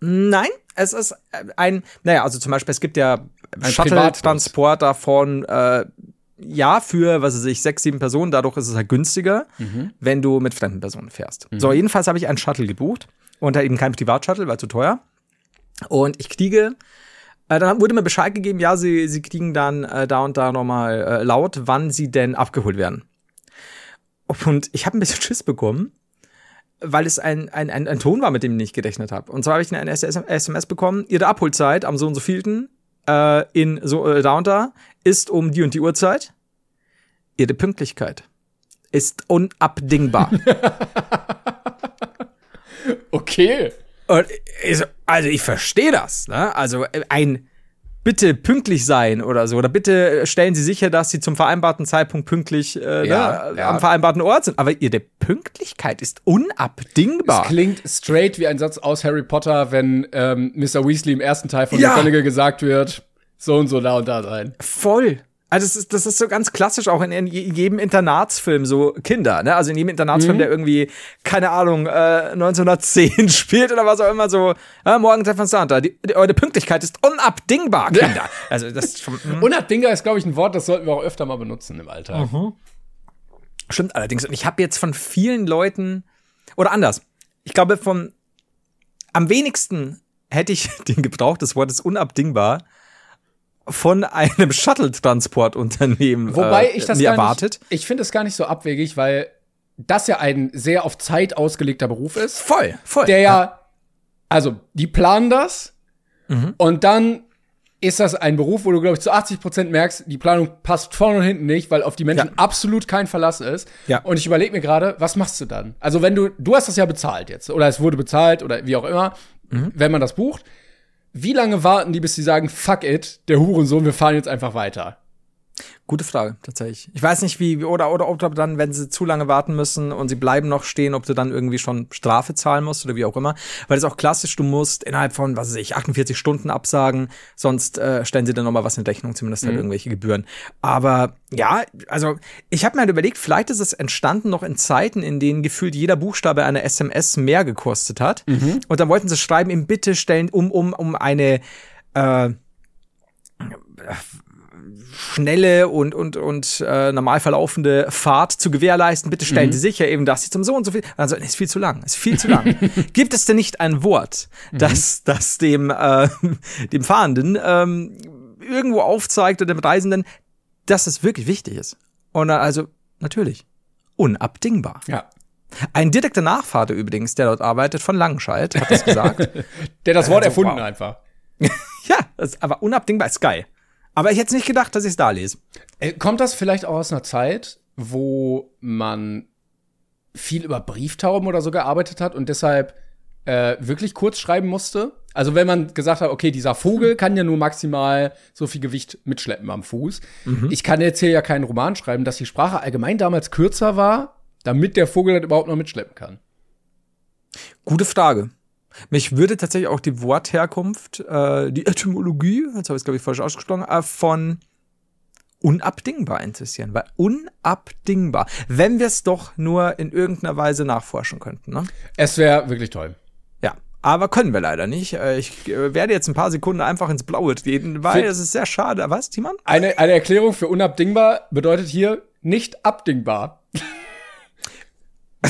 C: Nein, es ist ein, naja, also zum Beispiel, es gibt ja Shuttle-Transporter von, äh, ja, für, was weiß ich, sechs, sieben Personen, dadurch ist es halt günstiger, mhm. wenn du mit fremden Personen fährst. Mhm. So, jedenfalls habe ich einen Shuttle gebucht und halt eben kein Privatshuttle, weil zu teuer. Und ich kriege äh, dann wurde mir Bescheid gegeben, ja, sie, sie kriegen dann äh, da und da nochmal äh, laut, wann sie denn abgeholt werden. Und ich habe ein bisschen Schiss bekommen, weil es ein, ein, ein, ein Ton war, mit dem ich nicht gerechnet habe. Und zwar habe ich eine SMS bekommen, ihre Abholzeit am so und so vielten äh, in so äh, da und da ist um die und die Uhrzeit. Ihre Pünktlichkeit ist unabdingbar.
B: okay.
C: Und also ich verstehe das, ne? Also äh, ein bitte pünktlich sein oder so. Oder bitte stellen Sie sicher, dass Sie zum vereinbarten Zeitpunkt pünktlich äh, ja, ne, ja. am vereinbarten Ort sind. Aber Ihre Pünktlichkeit ist unabdingbar.
B: Es klingt straight wie ein Satz aus Harry Potter, wenn ähm, Mr. Weasley im ersten Teil von ja. McGonagall gesagt wird, so und so da und da sein.
C: Voll. Also das ist, das ist so ganz klassisch auch in, in jedem Internatsfilm, so Kinder, ne? Also in jedem Internatsfilm, mhm. der irgendwie, keine Ahnung, äh, 1910 spielt oder was auch immer, so, äh, morgen treffen da. Die, die, eure Pünktlichkeit ist unabdingbar, Kinder. Also das
B: schon, hm. Unabdingbar ist, glaube ich, ein Wort, das sollten wir auch öfter mal benutzen im Alltag. Mhm.
C: Stimmt allerdings. Und ich habe jetzt von vielen Leuten, oder anders, ich glaube, von am wenigsten hätte ich den Gebrauch des Wortes unabdingbar von einem Shuttle-Transportunternehmen
B: Wobei ich das
C: äh, erwartet.
B: Nicht, ich finde es gar nicht so abwegig, weil das ja ein sehr auf Zeit ausgelegter Beruf ist.
C: Voll, voll.
B: Der ja, also die planen das mhm. und dann ist das ein Beruf, wo du, glaube ich, zu 80 Prozent merkst, die Planung passt vorne und hinten nicht, weil auf die Menschen ja. absolut kein Verlass ist.
C: Ja.
B: Und ich überlege mir gerade, was machst du dann? Also wenn du, du hast das ja bezahlt jetzt, oder es wurde bezahlt, oder wie auch immer, mhm. wenn man das bucht, wie lange warten die, bis sie sagen, fuck it, der Hurensohn, wir fahren jetzt einfach weiter?
C: Gute Frage, tatsächlich. Ich weiß nicht, wie, oder, oder ob du dann, wenn sie zu lange warten müssen und sie bleiben noch stehen, ob du dann irgendwie schon Strafe zahlen musst oder wie auch immer. Weil das ist auch klassisch, du musst innerhalb von, was weiß ich, 48 Stunden absagen, sonst äh, stellen sie dann nochmal was in Rechnung, zumindest halt mhm. irgendwelche Gebühren. Aber ja, also ich habe mir halt überlegt, vielleicht ist es entstanden noch in Zeiten, in denen gefühlt jeder Buchstabe einer SMS mehr gekostet hat. Mhm. Und dann wollten sie schreiben, ihm bitte stellen, um, um, um eine äh, schnelle und, und, und äh, normal verlaufende Fahrt zu gewährleisten. Bitte stellen mhm. Sie sicher eben, dass Sie zum so und so viel. Also, ist viel zu lang, ist viel zu lang. Gibt es denn nicht ein Wort, mhm. das, das dem, äh, dem Fahrenden ähm, irgendwo aufzeigt oder dem Reisenden, dass es wirklich wichtig ist? Und also, natürlich, unabdingbar.
B: Ja.
C: Ein direkter Nachvater übrigens, der dort arbeitet, von Langenscheid, hat das gesagt.
B: der das Wort also, erfunden wow. einfach.
C: ja, das ist aber unabdingbar ist geil. Aber ich hätte nicht gedacht, dass ich es da lese.
B: Äh, kommt das vielleicht auch aus einer Zeit, wo man viel über Brieftauben oder so gearbeitet hat und deshalb äh, wirklich kurz schreiben musste? Also wenn man gesagt hat, okay, dieser Vogel kann ja nur maximal so viel Gewicht mitschleppen am Fuß. Mhm. Ich kann jetzt hier ja keinen Roman schreiben, dass die Sprache allgemein damals kürzer war, damit der Vogel das überhaupt noch mitschleppen kann.
C: Gute Frage. Mich würde tatsächlich auch die Wortherkunft, äh, die Etymologie, jetzt habe ich es glaube ich falsch ausgesprochen, äh, von unabdingbar interessieren, weil unabdingbar, wenn wir es doch nur in irgendeiner Weise nachforschen könnten. Ne?
B: Es wäre wirklich toll.
C: Ja, aber können wir leider nicht. Äh, ich äh, werde jetzt ein paar Sekunden einfach ins Blaue treten, weil es ist sehr schade. Was, Timon?
B: Eine, eine Erklärung für unabdingbar bedeutet hier nicht abdingbar.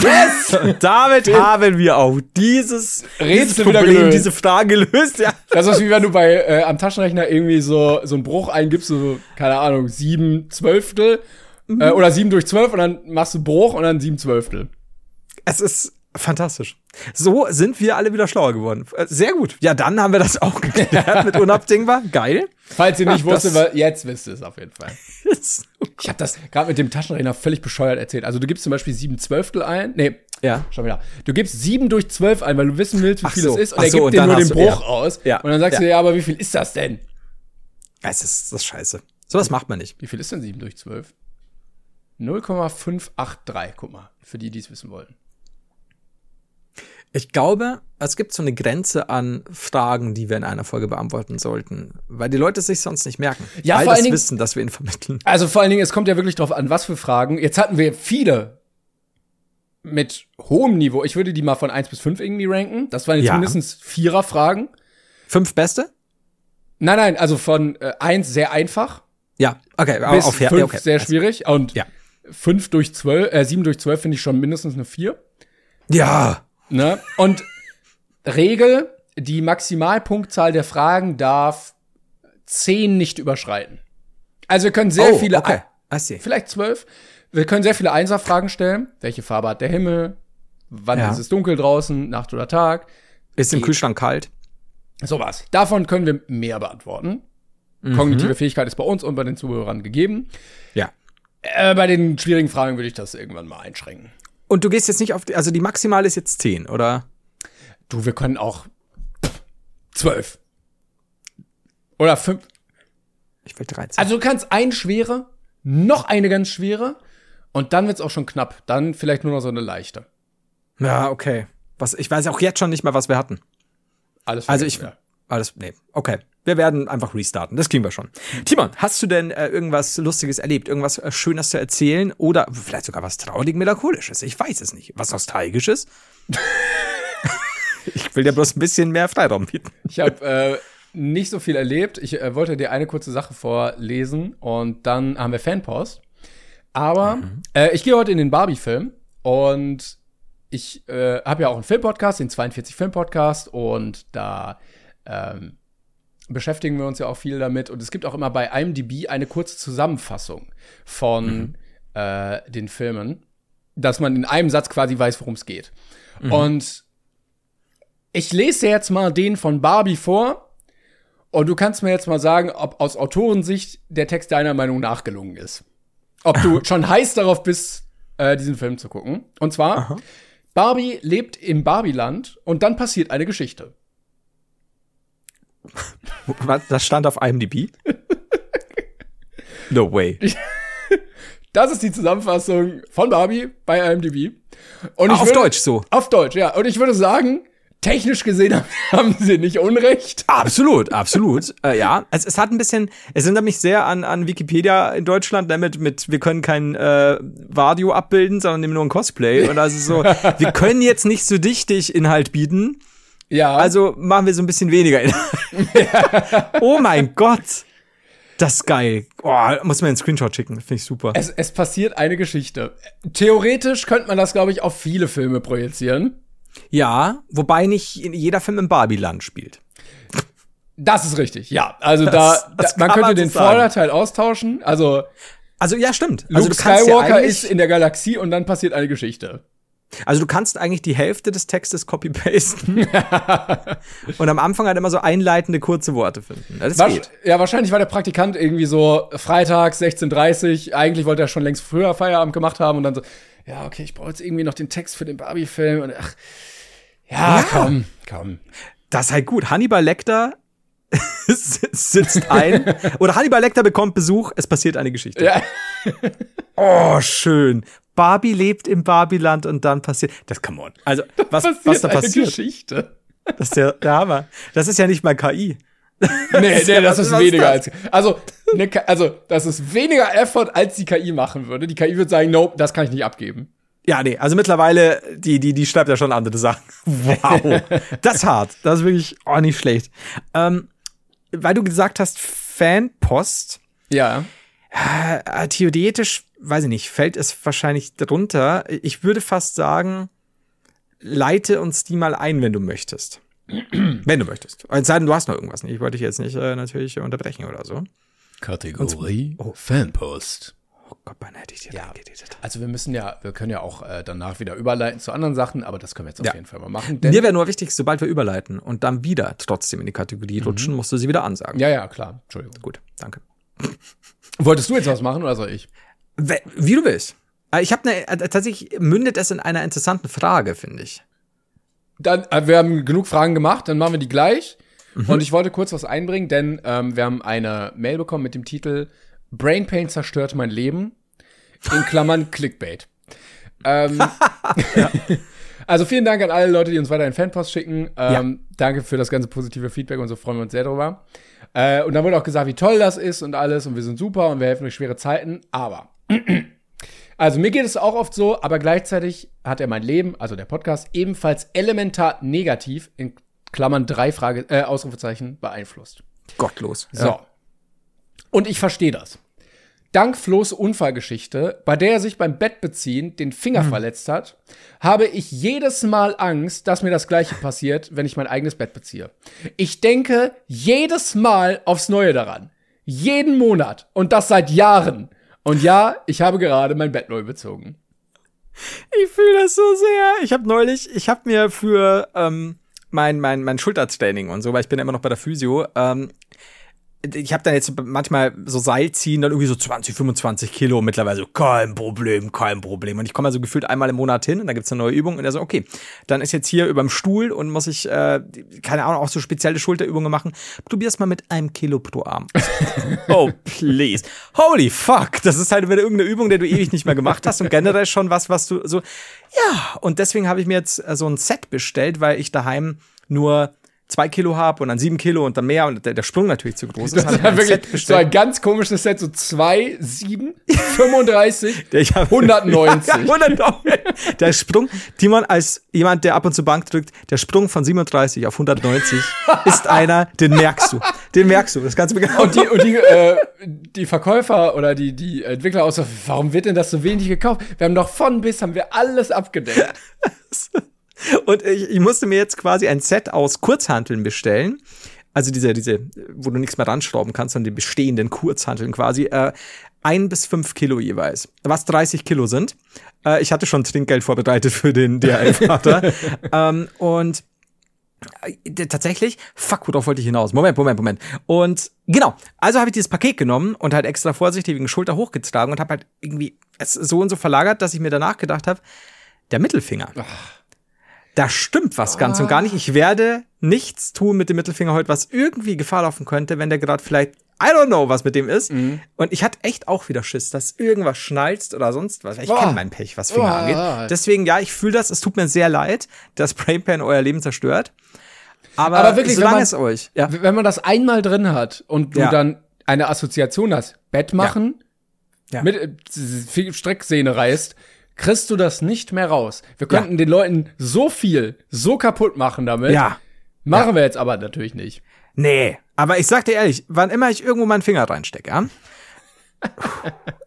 C: Yes! damit haben wir auch dieses
B: Rätsel wieder gelöst.
C: diese Frage gelöst. Ja.
B: Das ist wie wenn du bei äh, am Taschenrechner irgendwie so so einen Bruch eingibst, so keine Ahnung sieben Zwölftel mhm. äh, oder sieben durch zwölf und dann machst du Bruch und dann sieben Zwölftel.
C: Es ist Fantastisch. So sind wir alle wieder schlauer geworden. Äh, sehr gut. Ja, dann haben wir das auch geklärt mit unabdingbar. Geil.
B: Falls ihr nicht Ach, wusstet, weil jetzt wisst ihr es auf jeden Fall. ich habe das gerade mit dem Taschenrechner völlig bescheuert erzählt. Also du gibst zum Beispiel sieben Zwölftel ein. Nee, ja. schon wieder. Du gibst sieben durch zwölf ein, weil du wissen willst, wie viel so. es ist. Und Ach er gibt so, dir nur den Bruch ja. aus. Ja. Und dann sagst ja. du, ja, aber wie viel ist das denn?
C: Es ist das ist scheiße. So was macht man nicht.
B: Wie viel ist denn sieben durch zwölf? 0,583, guck mal, für die, die es wissen wollen.
C: Ich glaube, es gibt so eine Grenze an Fragen, die wir in einer Folge beantworten sollten, weil die Leute sich sonst nicht merken.
B: Ja,
C: all
B: vor
C: das
B: allen Dingen,
C: Wissen, das wir ihnen vermitteln.
B: Also vor allen Dingen, es kommt ja wirklich drauf an, was für Fragen. Jetzt hatten wir viele mit hohem Niveau. Ich würde die mal von eins bis fünf irgendwie ranken. Das waren jetzt ja. mindestens vierer Fragen.
C: Fünf beste?
B: Nein, nein, also von äh, eins sehr einfach.
C: Ja, okay,
B: bis auf fünf okay. sehr schwierig. Und ja. fünf durch zwölf, äh, sieben durch zwölf finde ich schon mindestens eine vier.
C: Ja.
B: Ne? Und Regel, die Maximalpunktzahl der Fragen darf zehn nicht überschreiten. Also wir können sehr oh, viele, okay. vielleicht zwölf. Wir können sehr viele Einserfragen stellen. Welche Farbe hat der Himmel? Wann ja. ist es dunkel draußen? Nacht oder Tag?
C: Ist im Kühlschrank kalt?
B: Sowas. Davon können wir mehr beantworten. Mhm. Kognitive Fähigkeit ist bei uns und bei den Zuhörern gegeben.
C: Ja.
B: Äh, bei den schwierigen Fragen würde ich das irgendwann mal einschränken.
C: Und du gehst jetzt nicht auf, die, also die maximale ist jetzt 10, oder?
B: Du, wir können auch 12. Oder 5.
C: Ich will 13.
B: Also du kannst ein schwere, noch eine ganz schwere und dann wird's auch schon knapp. Dann vielleicht nur noch so eine leichte.
C: Ja, okay. Was, ich weiß auch jetzt schon nicht mehr, was wir hatten.
B: Alles
C: Also ich, ja. alles, nee, okay. Wir werden einfach restarten. Das kriegen wir schon. Timon, hast du denn äh, irgendwas Lustiges erlebt? Irgendwas äh, Schönes zu erzählen? Oder vielleicht sogar was traurig melancholisches? Ich weiß es nicht. Was Nostalgisches? ich will dir bloß ein bisschen mehr Freiraum bieten.
B: Ich habe äh, nicht so viel erlebt. Ich äh, wollte dir eine kurze Sache vorlesen und dann haben wir Fanpost. Aber mhm. äh, ich gehe heute in den Barbie-Film und ich äh, habe ja auch einen Filmpodcast, den 42 Filmpodcast und da ähm, beschäftigen wir uns ja auch viel damit. Und es gibt auch immer bei IMDb eine kurze Zusammenfassung von mhm. äh, den Filmen, dass man in einem Satz quasi weiß, worum es geht. Mhm. Und ich lese jetzt mal den von Barbie vor. Und du kannst mir jetzt mal sagen, ob aus Autorensicht der Text deiner Meinung nach gelungen ist. Ob du schon heiß darauf bist, äh, diesen Film zu gucken. Und zwar, Aha. Barbie lebt im Barbieland und dann passiert eine Geschichte.
C: Was, das stand auf IMDb? No way.
B: Das ist die Zusammenfassung von Barbie bei IMDb.
C: Und ah, auf würde, Deutsch so.
B: Auf Deutsch, ja. Und ich würde sagen, technisch gesehen haben sie nicht Unrecht.
C: Absolut, absolut. äh, ja, es, es hat ein bisschen, es erinnert mich sehr an, an Wikipedia in Deutschland, damit mit, wir können kein äh, Vadio abbilden, sondern nehmen nur ein Cosplay. Und also so, wir können jetzt nicht so dichtig Inhalt bieten. Ja. Also machen wir so ein bisschen weniger. oh mein Gott. Das ist geil. Oh, muss man einen Screenshot schicken. Finde ich super.
B: Es, es passiert eine Geschichte. Theoretisch könnte man das, glaube ich, auf viele Filme projizieren.
C: Ja, wobei nicht jeder Film im Barbie-Land spielt.
B: Das ist richtig, ja. Also das, da, das man könnte man den so Vorderteil austauschen. Also,
C: also ja, stimmt.
B: Luke
C: also,
B: Skywalker ja ist in der Galaxie und dann passiert eine Geschichte.
C: Also du kannst eigentlich die Hälfte des Textes copy-pasten und am Anfang halt immer so einleitende kurze Worte finden.
B: Das Wasch geht. Ja, wahrscheinlich war der Praktikant irgendwie so Freitag 16.30 Eigentlich wollte er schon längst früher Feierabend gemacht haben und dann so, ja, okay, ich brauche jetzt irgendwie noch den Text für den Barbie-Film und ach, ja, ja, komm, komm.
C: Das ist halt gut. Hannibal Lecter sitzt ein oder Hannibal Lecter bekommt Besuch, es passiert eine Geschichte. Ja. oh, schön. Barbie lebt im Barbieland und dann passiert. Das come on. Also, was, was da passiert.
B: Geschichte.
C: Das ist der, der Hammer. Das ist ja nicht mal KI.
B: nee, nee, das ist weniger das? als. Also, ne, also, das ist weniger Effort, als die KI machen würde. Die KI würde sagen, nope, das kann ich nicht abgeben.
C: Ja, nee, also mittlerweile, die, die, die schreibt ja schon andere Sachen. Wow. das ist hart. Das ist wirklich, oh, nicht schlecht. Ähm, weil du gesagt hast, Fanpost.
B: Ja.
C: Äh, theoretisch, weiß ich nicht, fällt es wahrscheinlich drunter. Ich würde fast sagen, leite uns die mal ein, wenn du möchtest. wenn du möchtest. Es sei denn, du hast noch irgendwas. Ich wollte dich jetzt nicht äh, natürlich unterbrechen oder so.
B: Kategorie oh. Fanpost.
C: Oh Gott, wann hätte ich dir
B: ja. Also wir müssen ja, wir können ja auch äh, danach wieder überleiten zu anderen Sachen, aber das können wir jetzt auf ja. jeden Fall mal machen.
C: Mir wäre nur wichtig, sobald wir überleiten und dann wieder trotzdem in die Kategorie mhm. rutschen, musst du sie wieder ansagen.
B: Ja, ja, klar. Entschuldigung.
C: Gut, danke.
B: Wolltest du jetzt was machen oder soll ich?
C: Wie du willst. Äh, ich habe eine, äh, tatsächlich mündet es in einer interessanten Frage, finde ich.
B: Dann, äh, wir haben genug Fragen gemacht, dann machen wir die gleich. Mhm. Und ich wollte kurz was einbringen, denn ähm, wir haben eine Mail bekommen mit dem Titel Brain Pain zerstört mein Leben. In Klammern Clickbait. Ähm, Also vielen Dank an alle Leute, die uns weiter einen Fanpost schicken. Ähm, ja. Danke für das ganze positive Feedback und so freuen wir uns sehr drüber. Äh, und dann wurde auch gesagt, wie toll das ist und alles und wir sind super und wir helfen durch schwere Zeiten. Aber Also mir geht es auch oft so, aber gleichzeitig hat er mein Leben, also der Podcast, ebenfalls elementar negativ, in Klammern drei Frage, äh, Ausrufezeichen, beeinflusst.
C: Gottlos.
B: So. Ja. Und ich verstehe das. Dank Flo's Unfallgeschichte, bei der er sich beim Bettbeziehen den Finger mhm. verletzt hat, habe ich jedes Mal Angst, dass mir das Gleiche passiert, wenn ich mein eigenes Bett beziehe. Ich denke jedes Mal aufs Neue daran. Jeden Monat. Und das seit Jahren. Und ja, ich habe gerade mein Bett neu bezogen.
C: Ich fühle das so sehr. Ich habe neulich, ich habe mir für ähm, mein, mein, mein Schultertraining und so, weil ich bin immer noch bei der Physio, ähm, ich habe dann jetzt manchmal so Seil ziehen, dann irgendwie so 20, 25 Kilo mittlerweile so, kein Problem, kein Problem. Und ich komme also gefühlt einmal im Monat hin und da gibt's eine neue Übung und er so, okay, dann ist jetzt hier überm Stuhl und muss ich, äh, keine Ahnung, auch so spezielle Schulterübungen machen. Probier's mal mit einem Kilo pro Arm. oh, please. Holy fuck. Das ist halt wieder irgendeine Übung, der du ewig nicht mehr gemacht hast und generell schon was, was du so, ja. Und deswegen habe ich mir jetzt äh, so ein Set bestellt, weil ich daheim nur zwei Kilo habe und dann sieben Kilo und dann mehr und der, der Sprung natürlich zu groß
B: ist. Das ist wirklich so ein ganz komisches Set, so zwei, sieben, 35, der, hab, 190. Ja,
C: 190. Der Sprung, Timon, als jemand, der ab und zu Bank drückt, der Sprung von 37 auf 190 ist einer, den merkst du. Den merkst du, das kannst du mir
B: genau. Und die, und die, äh, die Verkäufer oder die, die Entwickler aus, warum wird denn das so wenig gekauft? Wir haben doch von bis, haben wir alles abgedeckt.
C: Und ich, ich musste mir jetzt quasi ein Set aus Kurzhanteln bestellen. Also diese, diese, wo du nichts mehr ranschrauben kannst, sondern die bestehenden Kurzhanteln quasi. Äh, ein bis fünf Kilo jeweils, was 30 Kilo sind. Äh, ich hatte schon Trinkgeld vorbereitet für den DHL-Vater. ähm, und äh, tatsächlich, fuck, worauf wollte ich hinaus? Moment, Moment, Moment. Und genau, also habe ich dieses Paket genommen und halt extra vorsichtig wegen Schulter hochgetragen und habe halt irgendwie es so und so verlagert, dass ich mir danach gedacht habe, der Mittelfinger. Ach da stimmt was ganz und gar nicht. Ich werde nichts tun mit dem Mittelfinger heute, was irgendwie Gefahr laufen könnte, wenn der gerade vielleicht, I don't know, was mit dem ist. Mhm. Und ich hatte echt auch wieder Schiss, dass irgendwas schnalzt oder sonst was. Ich kenne mein Pech, was Finger oh. angeht. Deswegen, ja, ich fühle das. Es tut mir sehr leid, dass Brainpan euer Leben zerstört. Aber, Aber wirklich, solange man, es euch.
B: Ja. Wenn man das einmal drin hat und du ja. dann eine Assoziation hast, Bett machen, ja. mit äh, Strecksehne reißt, kriegst du das nicht mehr raus. Wir könnten ja. den Leuten so viel, so kaputt machen damit.
C: Ja.
B: Machen ja. wir jetzt aber natürlich nicht.
C: Nee, aber ich sag dir ehrlich, wann immer ich irgendwo meinen Finger reinstecke, ja?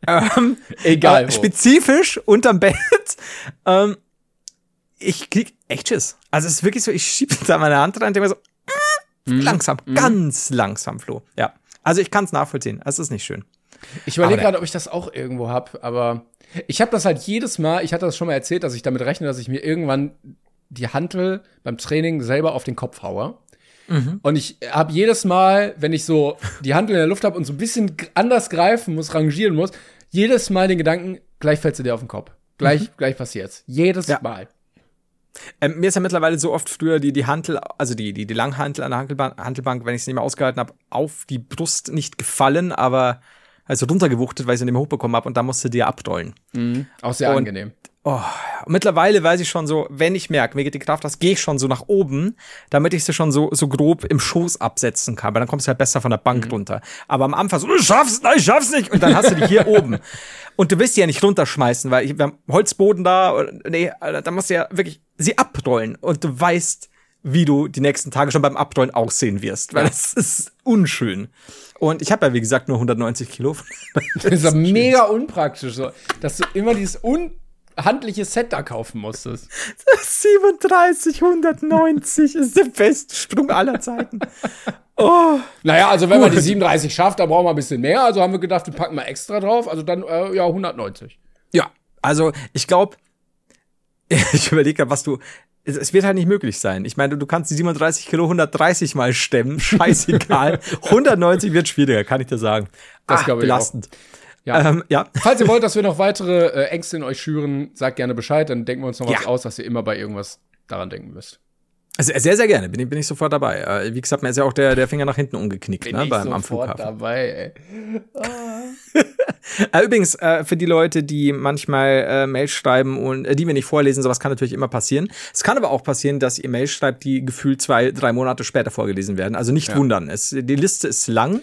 C: ähm, Egal. Äh, spezifisch unterm Bett. ähm, ich krieg echt Schiss. Also es ist wirklich so, ich schiebe da meine Hand rein und denke mir so, mm, langsam, mm. ganz langsam, Flo. Ja. Also ich kann es nachvollziehen. Es ist nicht schön.
B: Ich überlege gerade, ob ich das auch irgendwo hab, aber ich habe das halt jedes Mal, ich hatte das schon mal erzählt, dass ich damit rechne, dass ich mir irgendwann die Hantel beim Training selber auf den Kopf haue. Mhm. Und ich habe jedes Mal, wenn ich so die Hantel in der Luft habe und so ein bisschen anders greifen muss, rangieren muss, jedes Mal den Gedanken, gleich fällt sie dir auf den Kopf. Gleich, mhm. gleich passiert's. Jedes ja. Mal.
C: Ähm, mir ist ja mittlerweile so oft früher die, die Hantel, also die, die, die Langhantel an der Hantelbank, Hantelbank wenn ich es nicht mehr ausgehalten habe, auf die Brust nicht gefallen, aber also runtergewuchtet, weil ich sie nicht mehr hochbekommen habe und da musste die abdollen.
B: Mhm. Auch sehr
C: und,
B: angenehm.
C: Oh, mittlerweile weiß ich schon so, wenn ich merke, mir geht die Kraft aus, gehe ich schon so nach oben, damit ich sie schon so, so grob im Schoß absetzen kann, weil dann kommst du halt besser von der Bank mhm. runter. Aber am Anfang so, du schaffst, nein, ich schaff's nicht. Und dann hast du die hier oben. Und du willst die ja nicht runterschmeißen, weil ich, wir haben Holzboden da, nee, da musst du ja wirklich sie abrollen. Und du weißt, wie du die nächsten Tage schon beim Abrollen aussehen wirst, weil es ja. ist unschön. Und ich habe ja, wie gesagt, nur 190 Kilo.
B: das ist ja mega unpraktisch, so, dass du immer dieses un handliche Set da kaufen musstest.
C: 37, 190 ist der beste Sprung aller Zeiten.
B: Oh. Naja, also wenn man die 37 schafft, dann brauchen wir ein bisschen mehr. Also haben wir gedacht, wir packen mal extra drauf. Also dann, äh, ja, 190.
C: Ja, also ich glaube, ich überlege was du, es, wird halt nicht möglich sein. Ich meine, du kannst die 37 Kilo 130 mal stemmen, scheißegal. 190 wird schwieriger, kann ich dir sagen.
B: Das glaube ich belastend. Auch. Ja. Ähm, ja. Falls ihr wollt, dass wir noch weitere äh, Ängste in euch schüren, sagt gerne Bescheid, dann denken wir uns noch ja. was aus, dass ihr immer bei irgendwas daran denken müsst.
C: Also sehr, sehr gerne, bin ich, bin ich sofort dabei. Äh, wie gesagt, mir ist ja auch der, der Finger nach hinten umgeknickt, bin ne, beim, am Flughafen. dabei, ey. Ah. Übrigens, äh, für die Leute, die manchmal äh, Mails schreiben und äh, die wir nicht vorlesen, sowas kann natürlich immer passieren. Es kann aber auch passieren, dass ihr Mails schreibt, die gefühlt zwei, drei Monate später vorgelesen werden. Also nicht ja. wundern. Es, die Liste ist lang.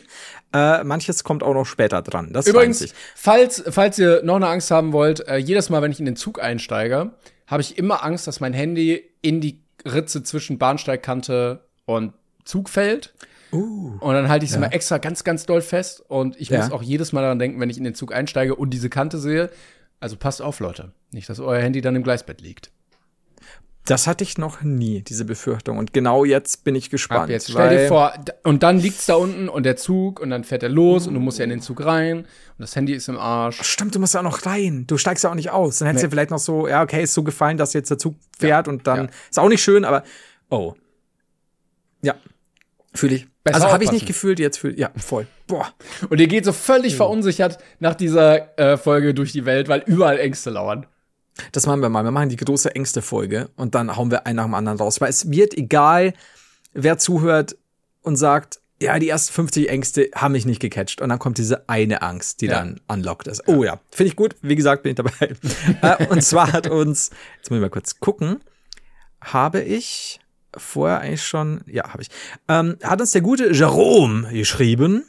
C: Äh, manches kommt auch noch später dran. Das
B: Übrigens, falls, falls ihr noch eine Angst haben wollt, äh, jedes Mal, wenn ich in den Zug einsteige, habe ich immer Angst, dass mein Handy in die Ritze zwischen Bahnsteigkante und Zug fällt. Uh, und dann halte ich es ja. mal extra ganz, ganz doll fest. Und ich ja. muss auch jedes Mal daran denken, wenn ich in den Zug einsteige und diese Kante sehe. Also passt auf, Leute. Nicht, dass euer Handy dann im Gleisbett liegt.
C: Das hatte ich noch nie, diese Befürchtung. Und genau jetzt bin ich gespannt. Ab
B: jetzt stell dir vor, und dann liegt's da unten und der Zug und dann fährt er los und du musst ja in den Zug rein und das Handy ist im Arsch.
C: Stimmt, du musst ja auch noch rein. Du steigst ja auch nicht aus. Dann hättest nee. dir vielleicht noch so, ja, okay, ist so gefallen, dass jetzt der Zug fährt ja, und dann ja. ist auch nicht schön, aber oh. Ja. Fühle ich. Besser also habe ich nicht gefühlt, jetzt fühle ja, voll. Boah.
B: Und ihr geht so völlig mhm. verunsichert nach dieser äh, Folge durch die Welt, weil überall Ängste lauern.
C: Das machen wir mal. Wir machen die große Ängste-Folge und dann hauen wir einen nach dem anderen raus. Weil es wird egal, wer zuhört und sagt, ja, die ersten 50 Ängste haben mich nicht gecatcht. Und dann kommt diese eine Angst, die ja. dann unlocked ist. Oh ja, finde ich gut. Wie gesagt, bin ich dabei. äh, und zwar hat uns, jetzt muss ich mal kurz gucken, habe ich vorher eigentlich schon, ja, habe ich, ähm, hat uns der gute Jerome geschrieben.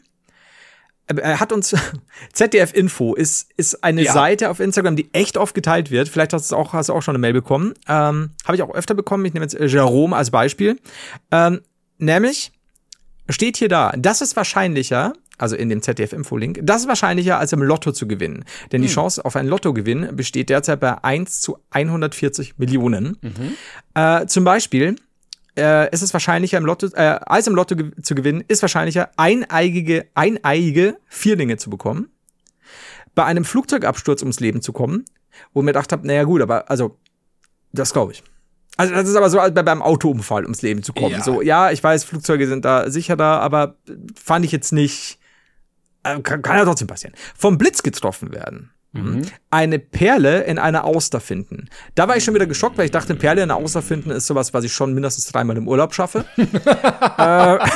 C: Äh, er hat uns ZDF Info ist ist eine ja. Seite auf Instagram, die echt oft geteilt wird. Vielleicht hast du auch hast du auch schon eine Mail bekommen. Ähm, Habe ich auch öfter bekommen. Ich nehme jetzt Jerome als Beispiel. Ähm, nämlich steht hier da, das ist wahrscheinlicher, also in dem ZDF Info Link, das ist wahrscheinlicher als im Lotto zu gewinnen, denn hm. die Chance auf einen Lottogewinn besteht derzeit bei 1 zu 140 Millionen. Mhm. Äh, zum Beispiel äh, ist es wahrscheinlicher im Lotto, äh, als im Lotto ge zu gewinnen, ist wahrscheinlicher, eineigige, eineige Vierlinge zu bekommen, bei einem Flugzeugabsturz ums Leben zu kommen, wo mir gedacht habe, naja gut, aber also, das glaube ich. Also das ist aber so als bei, beim Autounfall ums Leben zu kommen. Ja. So, ja, ich weiß, Flugzeuge sind da sicher da, aber fand ich jetzt nicht. Äh, kann, kann ja trotzdem passieren. Vom Blitz getroffen werden. Mhm. Eine Perle in einer Auster finden. Da war ich schon wieder geschockt, weil ich dachte, eine Perle in einer Auster finden ist sowas, was ich schon mindestens dreimal im Urlaub schaffe. äh,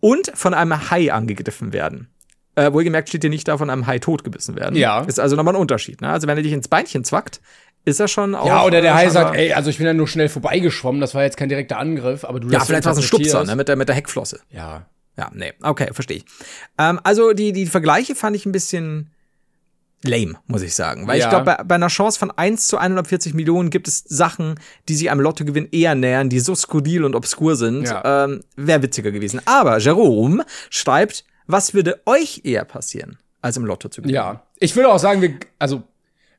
C: und von einem Hai angegriffen werden. Äh, wohlgemerkt steht hier nicht da, von einem Hai totgebissen werden. Ja. Ist also nochmal ein Unterschied. Ne? Also wenn er dich ins Beinchen zwackt, ist er schon auch.
B: Ja, oder der Hai sagt, ey, also ich bin ja nur schnell vorbeigeschwommen, das war jetzt kein direkter Angriff, aber du
C: Ja, vielleicht war es ein Stupser, ne, mit der, mit der Heckflosse.
B: Ja.
C: Ja, nee, okay, verstehe ich. Ähm, also die, die Vergleiche fand ich ein bisschen lame, muss ich sagen. Weil ja. ich glaube, bei, bei, einer Chance von 1 zu 140 Millionen gibt es Sachen, die sich einem Lottogewinn eher nähern, die so skurril und obskur sind. Ja. Ähm, Wäre witziger gewesen. Aber Jerome schreibt, was würde euch eher passieren, als im Lotto zu gewinnen?
B: Ja, ich würde auch sagen, wir, also,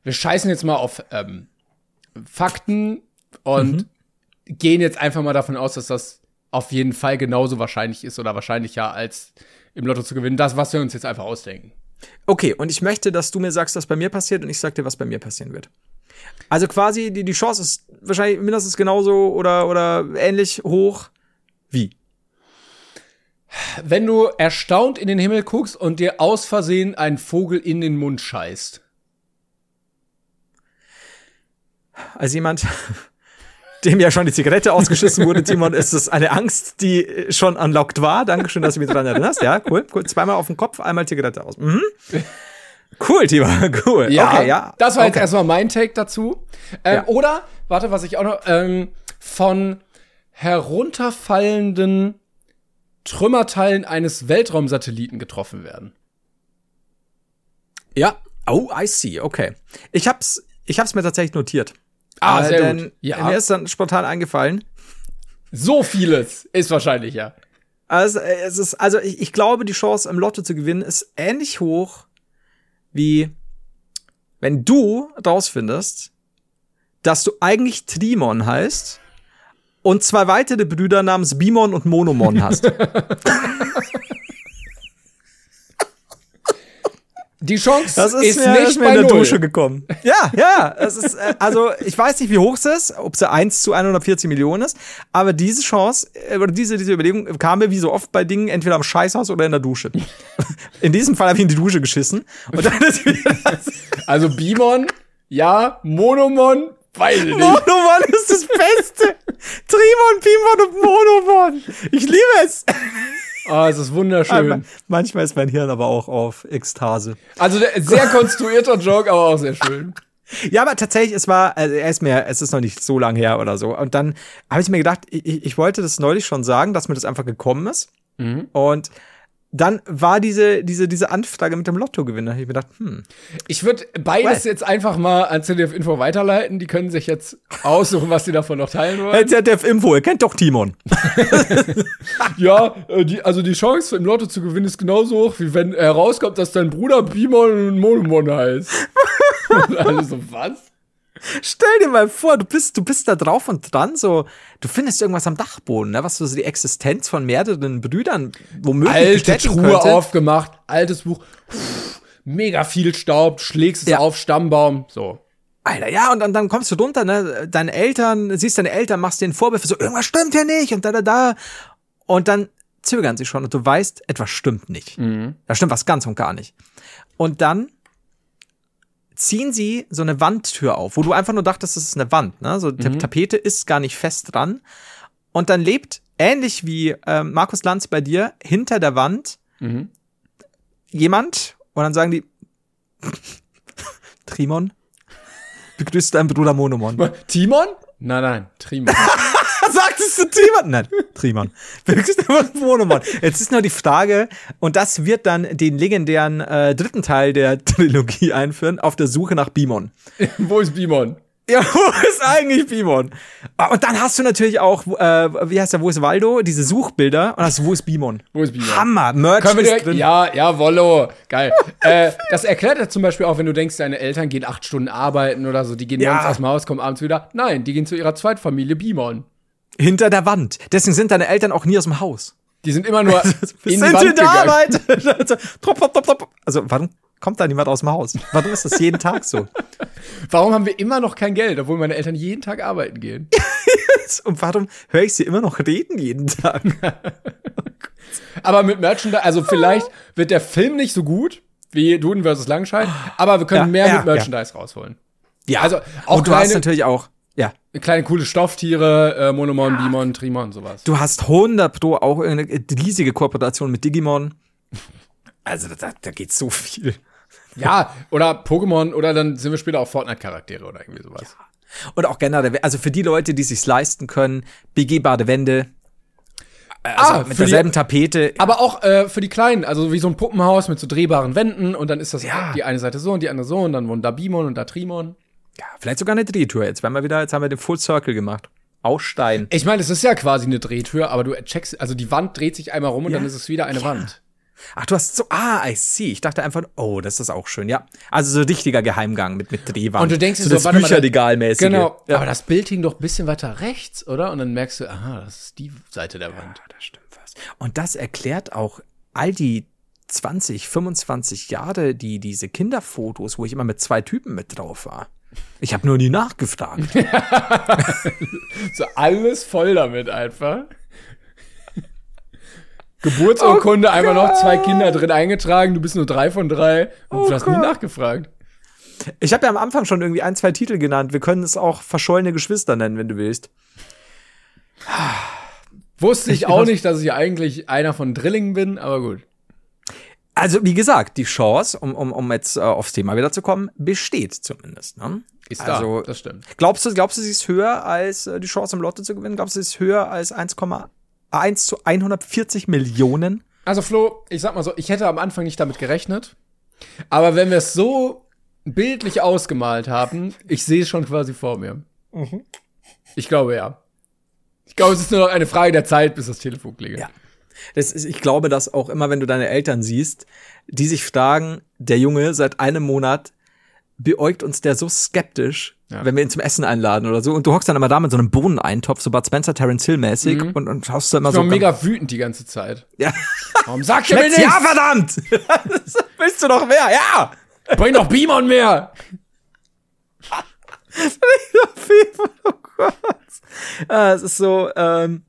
B: wir scheißen jetzt mal auf ähm, Fakten und mhm. gehen jetzt einfach mal davon aus, dass das auf jeden Fall genauso wahrscheinlich ist oder wahrscheinlicher als im Lotto zu gewinnen. Das, was wir uns jetzt einfach ausdenken.
C: Okay, und ich möchte, dass du mir sagst, was bei mir passiert und ich sag dir, was bei mir passieren wird. Also quasi, die, die Chance ist wahrscheinlich mindestens genauso oder, oder ähnlich hoch wie.
B: Wenn du erstaunt in den Himmel guckst und dir aus Versehen ein Vogel in den Mund scheißt.
C: Als jemand, dem ja schon die Zigarette ausgeschissen wurde, Timon, ist es eine Angst, die schon unlocked war. Dankeschön, dass du mich daran erinnerst. Ja, cool. cool. Zweimal auf den Kopf, einmal Zigarette aus. Mhm. Cool, Timo, cool.
B: Ja,
C: okay, ja.
B: Das war
C: okay.
B: jetzt erstmal mein Take dazu. Ähm,
C: Ja.
B: Oder, warte, was ich auch noch, ähm, von herunterfallenden Trümmerteilen eines Weltraumsatelliten getroffen werden.
C: Ja. Oh, I see, okay. Ich hab's, ich hab's mir tatsächlich notiert.
B: Ah,
C: Äh,
B: sehr
C: denn
B: gut. Ja.
C: Mir ist dann spontan eingefallen.
B: So vieles ist wahrscheinlich, ja.
C: Also, äh, es ist, also ich, ich glaube, die Chance im Lotto zu gewinnen ist ähnlich hoch wie wenn du rausfindest, dass du eigentlich Trimon heißt und zwei weitere Brüder namens Bimon und Monomon hast.
B: Die Chance
C: Das ist,
B: ist,
C: mir,
B: nicht
C: ist mir
B: bei
C: in der
B: Null.
C: Dusche gekommen. Ja, ja. Es ist, äh, also ich weiß nicht, wie hoch es ist, ob es 1 zu 140 Millionen ist, aber diese Chance äh, oder diese, diese Überlegung kam mir wie so oft bei Dingen entweder am Scheißhaus oder in der Dusche. In diesem Fall habe ich in die Dusche geschissen. Und dann ist wieder das
B: Also Bimon, ja, Monomon, weiß ich nicht.
C: Monomon ist das Beste. Trimon, Pimon und Monomon. Ich liebe es.
B: Ah, es ist wunderschön.
C: Manchmal ist mein Hirn aber auch auf Ekstase.
B: Also sehr konstruierter Joke, aber auch sehr schön.
C: Ja, aber tatsächlich, es war, also er ist mir, es ist noch nicht so lange her oder so. Und dann habe ich mir gedacht, ich, ich wollte das neulich schon sagen, dass mir das einfach gekommen ist. Und dann war diese, diese, diese Anfrage mit dem Lottogewinn. Da habe ich mir gedacht, hm.
B: Ich würde beides jetzt einfach mal an CDF Info weiterleiten. Die können sich jetzt aussuchen, was sie davon noch teilen wollen.
C: ZDF Info, ihr kennt doch Timon.
B: Ja, äh, die, also die Chance im Lotto zu gewinnen ist genauso hoch, wie wenn herauskommt, dass dein Bruder Bimon und Monomon heißt. Und alle so, was?
C: Stell dir mal vor, du bist, du bist da drauf und dran, so, du findest irgendwas am Dachboden, ne, was so die Existenz von mehreren Brüdern womöglich
B: Alte Truhe
C: könnte.
B: aufgemacht, altes Buch, Pff, mega viel Staub, schlägst es
C: Ja.
B: auf, Stammbaum, so.
C: Alter, ja, und dann, dann kommst du runter, ne, deine Eltern, siehst deine Eltern, machst denen Vorwürfe, so, irgendwas stimmt hier nicht und da, da, da. Und dann zögern sie schon und du weißt, etwas stimmt nicht. Da stimmt was ganz und gar nicht. Und dann ziehen sie so eine Wandtür auf, wo du einfach nur dachtest, das ist eine Wand, ne? So, die Tapete ist gar nicht fest dran. Und dann lebt, ähnlich wie ähm, Markus Lanz bei dir, hinter der Wand jemand und dann sagen die, Trimon, begrüßt deinen Bruder Monomon.
B: Timon? Nein, nein, Trimon.
C: Sagtest du Trimon? Nein, Trimon. Begrüßt deinen Monomon. Jetzt ist nur die Frage, und das wird dann den legendären äh, dritten Teil der Trilogie einführen, auf der Suche nach Bimon.
B: Wo ist Bimon?
C: Ja, wo ist eigentlich Bimon? Ah, Und dann hast du natürlich auch, äh, wie heißt der, wo ist Waldo? Diese Suchbilder. Und hast du, wo ist Bimon?
B: Wo ist Bimon?
C: Hammer, Merch
B: Können wir direkt,
C: drin.
B: ja, ja, Wollo, geil. äh, das erklärt ja zum Beispiel auch, wenn du denkst, deine Eltern gehen acht Stunden arbeiten oder so, die gehen
C: Ja.
B: morgens aus dem Haus, kommen abends wieder. Nein, die gehen zu ihrer Zweitfamilie Bimon.
C: Hinter der Wand. Deswegen sind deine Eltern auch nie aus dem Haus.
B: Die sind immer nur in
C: Wir
B: die
C: sind
B: Wand
C: in der. Arbeit. Also, trop, trop, trop, trop. also, warum kommt da niemand aus dem Haus? Warum ist das jeden Tag so?
B: Warum haben wir immer noch kein Geld, obwohl meine Eltern jeden Tag arbeiten gehen?
C: Und warum höre ich sie immer noch reden jeden Tag?
B: Aber mit Merchandise, also vielleicht wird der Film nicht so gut wie Duden vs. Langscheid, aber wir können
C: Ja,
B: mehr
C: ja,
B: mit Merchandise rausholen.
C: Ja,
B: Also auch
C: Und du hast
B: kleine,
C: natürlich auch, ja,
B: kleine coole Stofftiere, äh, Monomon, Bimon, Trimon, sowas.
C: du hast 100 Pro auch irgendeine riesige Kooperation mit Digimon. Also, da, da geht so viel.
B: Ja, oder Pokémon oder dann sind wir später auch Fortnite-Charaktere oder irgendwie sowas.
C: Und auch generell, also für die Leute, die sich's leisten können, begehbare Wände. äh, Also
B: Ah,
C: mit
B: für die-
C: derselben Tapete.
B: Aber auch äh, für die Kleinen, also wie so ein Puppenhaus mit so drehbaren Wänden und dann ist das
C: Ja.
B: die eine Seite so und die andere so und dann wohnen da Bimon und da Trimon.
C: Ja, vielleicht sogar eine Drehtür. Jetzt werden wir wieder, jetzt haben wir den Full Circle gemacht. Aus Stein.
B: Ich meine, es ist ja quasi eine Drehtür, aber du checkst, also die Wand dreht sich einmal rum und
C: Ja.
B: dann ist es wieder eine Wand.
C: Ach, du hast so, ah, I see. Ich dachte einfach, oh, das ist auch schön, ja. Also so richtiger Geheimgang mit, mit Drehwand.
B: Und du denkst dir
C: so,
B: so,
C: das
B: warte mal,
C: Bücherregalmäßige.
B: Genau,
C: Ja.
B: aber das Bild hing doch ein bisschen weiter rechts, oder? Und dann merkst du, aha, das ist die Seite der Wand.
C: das stimmt fast. Und das erklärt auch all die 20, 25 Jahre, die diese Kinderfotos, wo ich immer mit zwei Typen mit drauf war. Ich habe nur nie nachgefragt.
B: So alles voll damit einfach. Geburtsurkunde, einfach noch zwei Kinder drin eingetragen, du bist nur drei von drei und du hast nie nachgefragt.
C: Ich habe ja am Anfang schon irgendwie ein, zwei Titel genannt. Wir können es auch verschollene Geschwister nennen, wenn du willst.
B: Wusste ich,
C: Ich
B: auch nicht, dass ich eigentlich einer von Drillingen bin, aber gut.
C: Also, wie gesagt, die Chance, um, um, um jetzt äh, aufs Thema wieder zu kommen, besteht zumindest. Ne?
B: Ist
C: also,
B: da, das stimmt.
C: Glaubst du, glaubst du, sie ist höher als äh, die Chance im Lotto zu gewinnen? Glaubst du, sie ist höher als 1,1 zu 140 Millionen?
B: Also Flo, ich sag mal so, ich hätte am Anfang nicht damit gerechnet. Aber wenn wir es so bildlich ausgemalt haben, ich sehe es schon quasi vor mir. Mhm. Ich glaube ja. Ich glaube, es ist nur noch eine Frage der Zeit, bis das Telefon klingelt.
C: Ja. Das ist, ich glaube, dass auch immer, wenn du deine Eltern siehst, die sich fragen, der Junge seit einem Monat beäugt uns der so skeptisch, ja. wenn wir ihn zum Essen einladen oder so. Und du hockst dann immer da mit so einem Bohneneintopf, so Bud Spencer, Terence Hill mäßig mhm. und, und schaust dann immer
B: ich
C: so.
B: Ich mega wütend die ganze Zeit.
C: Ja.
B: Warum sagt ihr mir nichts?
C: Ja, verdammt! Willst du noch mehr? Ja!
B: Bring doch Beamer mehr!
C: oh Gott. Ah, es ist so, ähm,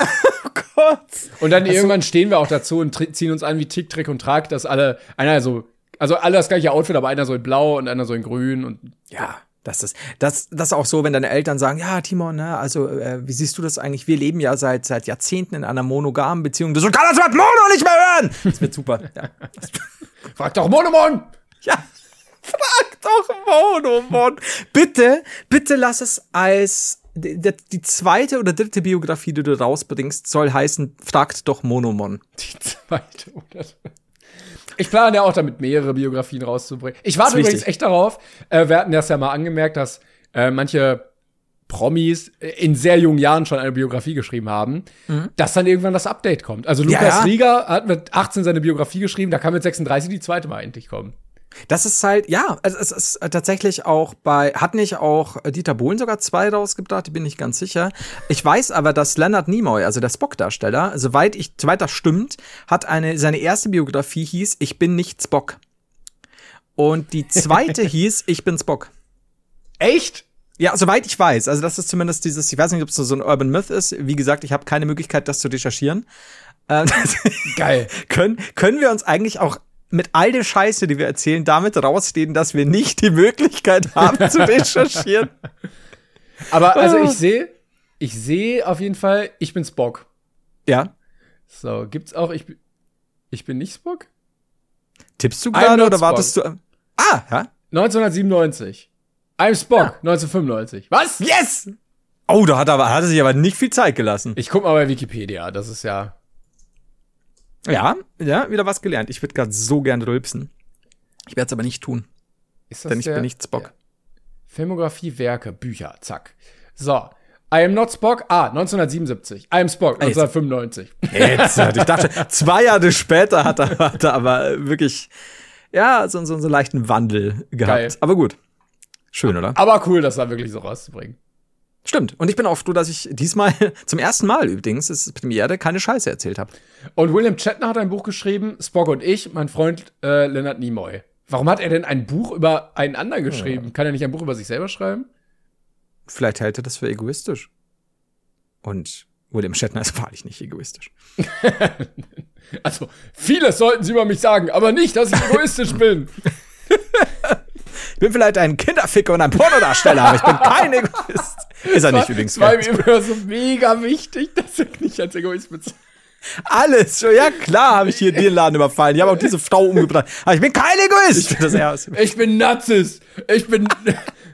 C: oh Gott.
B: Und dann also, irgendwann stehen wir auch dazu und ziehen uns an wie Tick, Trick und Trag, dass alle, einer so, also alle das gleiche Outfit, aber einer so in blau und einer so in grün und.
C: Ja. Das ist, das, das ist auch so, wenn deine Eltern sagen, ja, Timon, ne, also, äh, wie siehst du das eigentlich? Wir leben ja seit, seit Jahrzehnten in einer monogamen Beziehung. Du so, kann das Wort Mono nicht mehr hören! Das wird super. Ja.
B: Frag doch Monomon!
C: Ja. Frag doch Monomon! Bitte, bitte lass es als die, die, zweite oder dritte Biografie, die du rausbringst, soll heißen, fragt doch Monomon.
B: Die zweite oder ich plane ja auch damit, mehrere Biografien rauszubringen. Ich warte übrigens echt darauf. Äh, wir hatten das ja mal angemerkt, dass äh, manche Promis in sehr jungen Jahren schon eine Biografie geschrieben haben, mhm. dass dann irgendwann das Update kommt. Also Lukas ja, ja. Rieger hat mit 18 seine Biografie geschrieben, da kann mit 36 die zweite Mal endlich kommen.
C: Das ist halt, ja, es, ist tatsächlich auch bei, hat nicht auch Dieter Bohlen sogar zwei rausgebracht, bin ich ganz sicher. Ich weiß aber, dass Leonard Nimoy, also der Spock-Darsteller, soweit ich, soweit das stimmt, hat eine, seine erste Biografie hieß Ich bin nicht Spock. Und die zweite hieß Ich bin Spock.
B: Echt?
C: Ja, soweit ich weiß. Also das ist zumindest dieses, ich weiß nicht, ob es so ein Urban Myth ist. Wie gesagt, ich habe keine Möglichkeit, das zu recherchieren.
B: Ähm, Geil.
C: können, können wir uns eigentlich auch mit all der Scheiße, die wir erzählen, damit rausstehen, dass wir nicht die Möglichkeit haben zu recherchieren.
B: Aber also ich sehe, ich sehe auf jeden Fall, ich bin Spock.
C: Ja.
B: So, gibt's auch, ich, ich bin nicht Spock?
C: Tippst du gerade oder wartest du? Ah, ja.
B: 1997. I'm Spock, ja. 1995. Was?
C: Yes! Oh, da hat, aber, hat er sich aber nicht viel Zeit gelassen.
B: Ich guck mal bei Wikipedia, das ist ja.
C: Ja, ja, wieder was gelernt. Ich würde gerade so gern rülpsen. Ich werde es aber nicht tun.
B: Ist das denn ich der, bin nicht Spock. Ja. Filmografie, Werke, Bücher, zack. So. I am not Spock. Ah, 1977. I am Spock, 1995.
C: Jetzt, ich dachte, zwei Jahre später hat er, hat er aber wirklich, ja, so, so, so einen leichten Wandel gehabt. Geil. Aber gut. Schön, oder?
B: Aber cool, das da wirklich so rauszubringen.
C: Stimmt. Und ich bin auch froh, dass ich diesmal zum ersten Mal übrigens, es ist Premiere, keine Scheiße erzählt habe.
B: Und William Shatner hat ein Buch geschrieben, Spock und ich, mein Freund äh, Leonard Nimoy. Warum hat er denn ein Buch über einen anderen geschrieben? Ja. Kann er nicht ein Buch über sich selber schreiben?
C: Vielleicht hält er das für egoistisch. Und William Shatner ist wahrlich nicht egoistisch.
B: also, vieles sollten Sie über mich sagen, aber nicht, dass ich egoistisch bin.
C: Ich bin vielleicht ein Kinderficker und ein Pornodarsteller, aber ich bin kein Egoist. Ist er nicht übrigens.
B: Das war mir immer so mega wichtig, dass er nicht als Egoist bezeichnet.
C: Alles, ja klar habe ich hier den Laden überfallen. Ich habe auch diese Frau umgebracht. Aber ich bin kein Egoist.
B: Ich bin, das ich bin Nazis. Ich bin,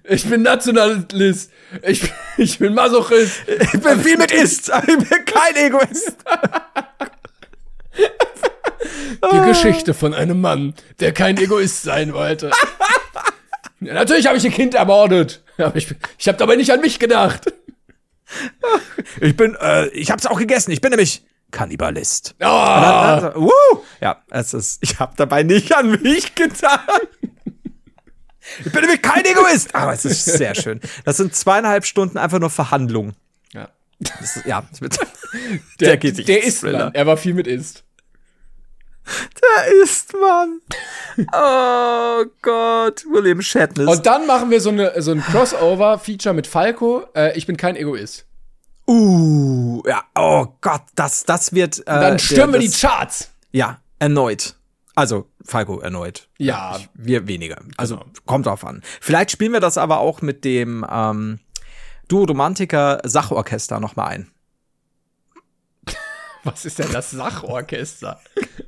B: ich bin Nationalist. Ich, ich bin Masochist.
C: Ich bin viel mit Ist, aber ich bin kein Egoist.
B: Die Geschichte von einem Mann, der kein Egoist sein wollte. Ja, natürlich habe ich ein Kind ermordet. Aber ich, ich habe dabei nicht an mich gedacht.
C: Ich bin, äh, ich habe es auch gegessen. Ich bin nämlich Kannibalist.
B: Oh. Dann,
C: dann, uh, ja, es ist, ich habe dabei nicht an mich gedacht. Ich bin nämlich kein Egoist. Aber es ist sehr schön. Das sind zweieinhalb Stunden einfach nur Verhandlungen.
B: Ja.
C: Ist, ja,
B: der, der. Der ist, er war viel mit ist.
C: Der ist man. Oh Gott, William Shatner.
B: Und dann machen wir so, eine, so ein Crossover-Feature mit Falco. Äh, ich bin kein Egoist.
C: Uh, ja, oh Gott, das, das wird. Äh,
B: dann stürmen wir die Charts.
C: Ja, erneut. Also, Falco erneut.
B: Ja.
C: Ich, wir weniger. Also, genau. kommt drauf an. Vielleicht spielen wir das aber auch mit dem ähm, Duo Romantiker Sachorchester nochmal ein.
B: Was ist denn das Sachorchester?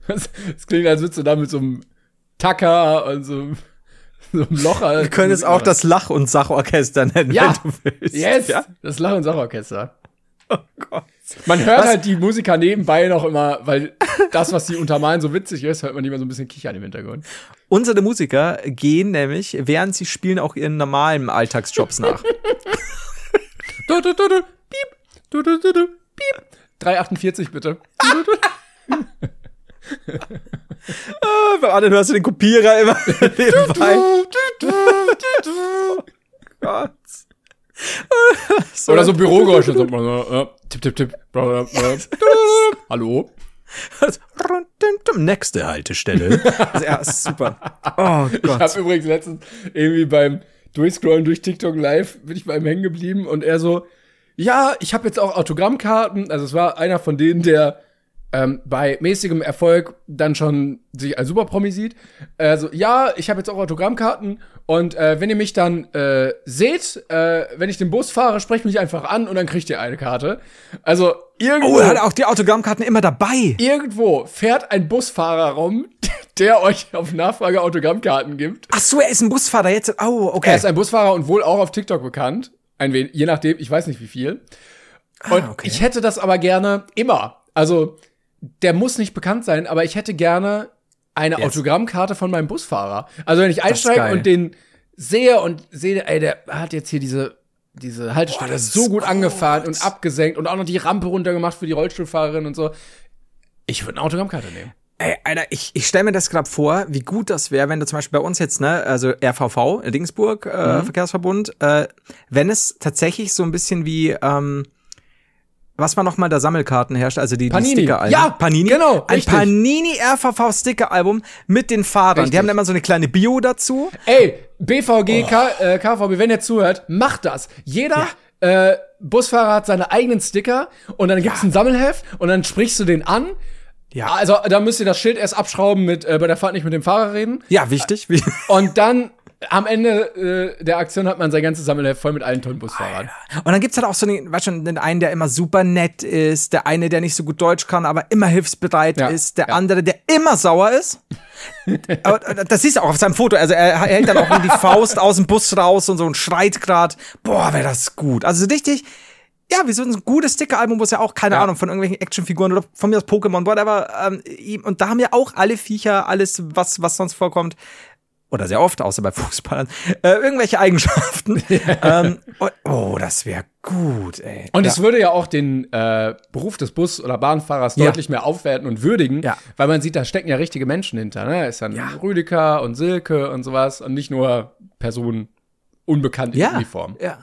B: Das, das klingt, als würdest du da mit so einem Tacker und so, so einem Locher.
C: Wir können es auch das Lach- und Sachorchester nennen,
B: ja.
C: wenn du willst.
B: Yes,
C: Ja?
B: das Lach- und Sachorchester.
C: Oh Gott.
B: Man hört
C: Was?
B: halt die Musiker nebenbei noch immer, weil das, was sie untermalen, so witzig ist, hört man immer so ein bisschen Kichern im Hintergrund.
C: Unsere Musiker gehen nämlich, während sie spielen, auch ihren normalen Alltagsjobs nach.
B: Du, du, du, du, piep, du, du, du, du, piep. 348 bitte. Du.
C: Beim anderen hörst du den Kopierer immer nebenbei. Gott.
B: Oder so Bürogeräusche. So, äh, tipp, tipp, tipp. Hallo?
C: Nächste Haltestelle. Ja, super. Oh
B: Ich
C: Gott.
B: habe übrigens letztens irgendwie beim Durchscrollen durch TikTok live, bin ich bei ihm hängen geblieben und er so, ja, ich habe jetzt auch Autogrammkarten. Also es war einer von denen, der ähm, bei mäßigem Erfolg dann schon sich als Superpromi sieht. Also ja, ich habe jetzt auch Autogrammkarten und äh, wenn ihr mich dann äh, seht, äh, wenn ich den Bus fahre, sprecht mich einfach an und dann kriegt ihr eine Karte. Also irgendwo,
C: Oh, er hat auch die Autogrammkarten immer dabei.
B: irgendwo fährt ein Busfahrer rum, der euch auf Nachfrage Autogrammkarten gibt.
C: Ach so, er ist ein Busfahrer jetzt. Oh, okay.
B: Er ist ein Busfahrer und wohl auch auf TikTok bekannt. Ein wenig, je nachdem, ich weiß nicht wie viel. Und
C: Ah, okay.
B: ich hätte das aber gerne immer. Also, der muss nicht bekannt sein, aber ich hätte gerne eine
C: Yes.
B: Autogrammkarte von meinem Busfahrer. Also, wenn ich einsteige und den sehe und sehe, ey, der hat jetzt hier diese, diese Haltestelle
C: Boah,
B: so gut
C: gut.
B: angefahren und abgesenkt und auch noch die Rampe runtergemacht für die Rollstuhlfahrerin und so. Ich würde eine Autogrammkarte nehmen.
C: Ey, Alter, ich, ich stelle mir das gerade vor, wie gut das wäre, wenn du zum Beispiel bei uns jetzt, ne, also RVV, Dingsburg, äh,
B: Mhm.
C: Verkehrsverbund, äh, wenn es tatsächlich so ein bisschen wie, ähm, was war nochmal der Sammelkarten herrscht, also die, die
B: Panini.
C: Sticker-Alben.
B: Ja,
C: Panini.
B: genau,
C: Ein
B: richtig.
C: Panini RVV Sticker-Album mit den Fahrern.
B: Richtig.
C: Die haben dann immer so eine kleine Bio dazu.
B: Ey, BVG, K, äh, KVB, wenn ihr zuhört, macht das. Jeder äh, Busfahrer hat seine eigenen Sticker und dann gibt's ein Sammelheft und dann sprichst du den an.
C: Ja.
B: Also da müsst ihr das Schild erst abschrauben mit äh, bei der Fahrt nicht mit dem Fahrer reden.
C: Ja, wichtig.
B: Und dann am Ende äh, der Aktion hat man sein ganzes Sammelheft voll mit allen tollen Busfahrern.
C: Und dann gibt's halt auch so den, weißt schon, den einen, der immer super nett ist, der eine, der nicht so gut Deutsch kann, aber immer hilfsbereit
B: Ja,
C: ist, der
B: ja.
C: andere, der immer sauer ist. aber das siehst du auch auf seinem Foto. Also er, hält dann auch die Faust aus dem Bus raus und so und schreit grad. Boah, wäre das gut. Also richtig, ja, wie so ein gutes Sticker-Album, wo es ja auch, keine
B: Ja.
C: Ahnung, von irgendwelchen Actionfiguren oder von mir aus Pokémon, whatever. Ähm, und da haben ja auch alle Viecher, alles, was, was sonst vorkommt, oder sehr oft, außer bei Fußballern, äh, irgendwelche Eigenschaften. ähm, und, oh, das wäre gut, ey.
B: Und
C: ja.
B: es würde ja auch den äh, Beruf des Bus- oder Bahnfahrers
C: Ja.
B: deutlich mehr aufwerten und würdigen,
C: Ja.
B: weil man sieht, da stecken ja richtige Menschen hinter. Ne? Ist dann Rüdiger und Silke und sowas und nicht nur Personen unbekannt in
C: ja,
B: Uniform.
C: ja.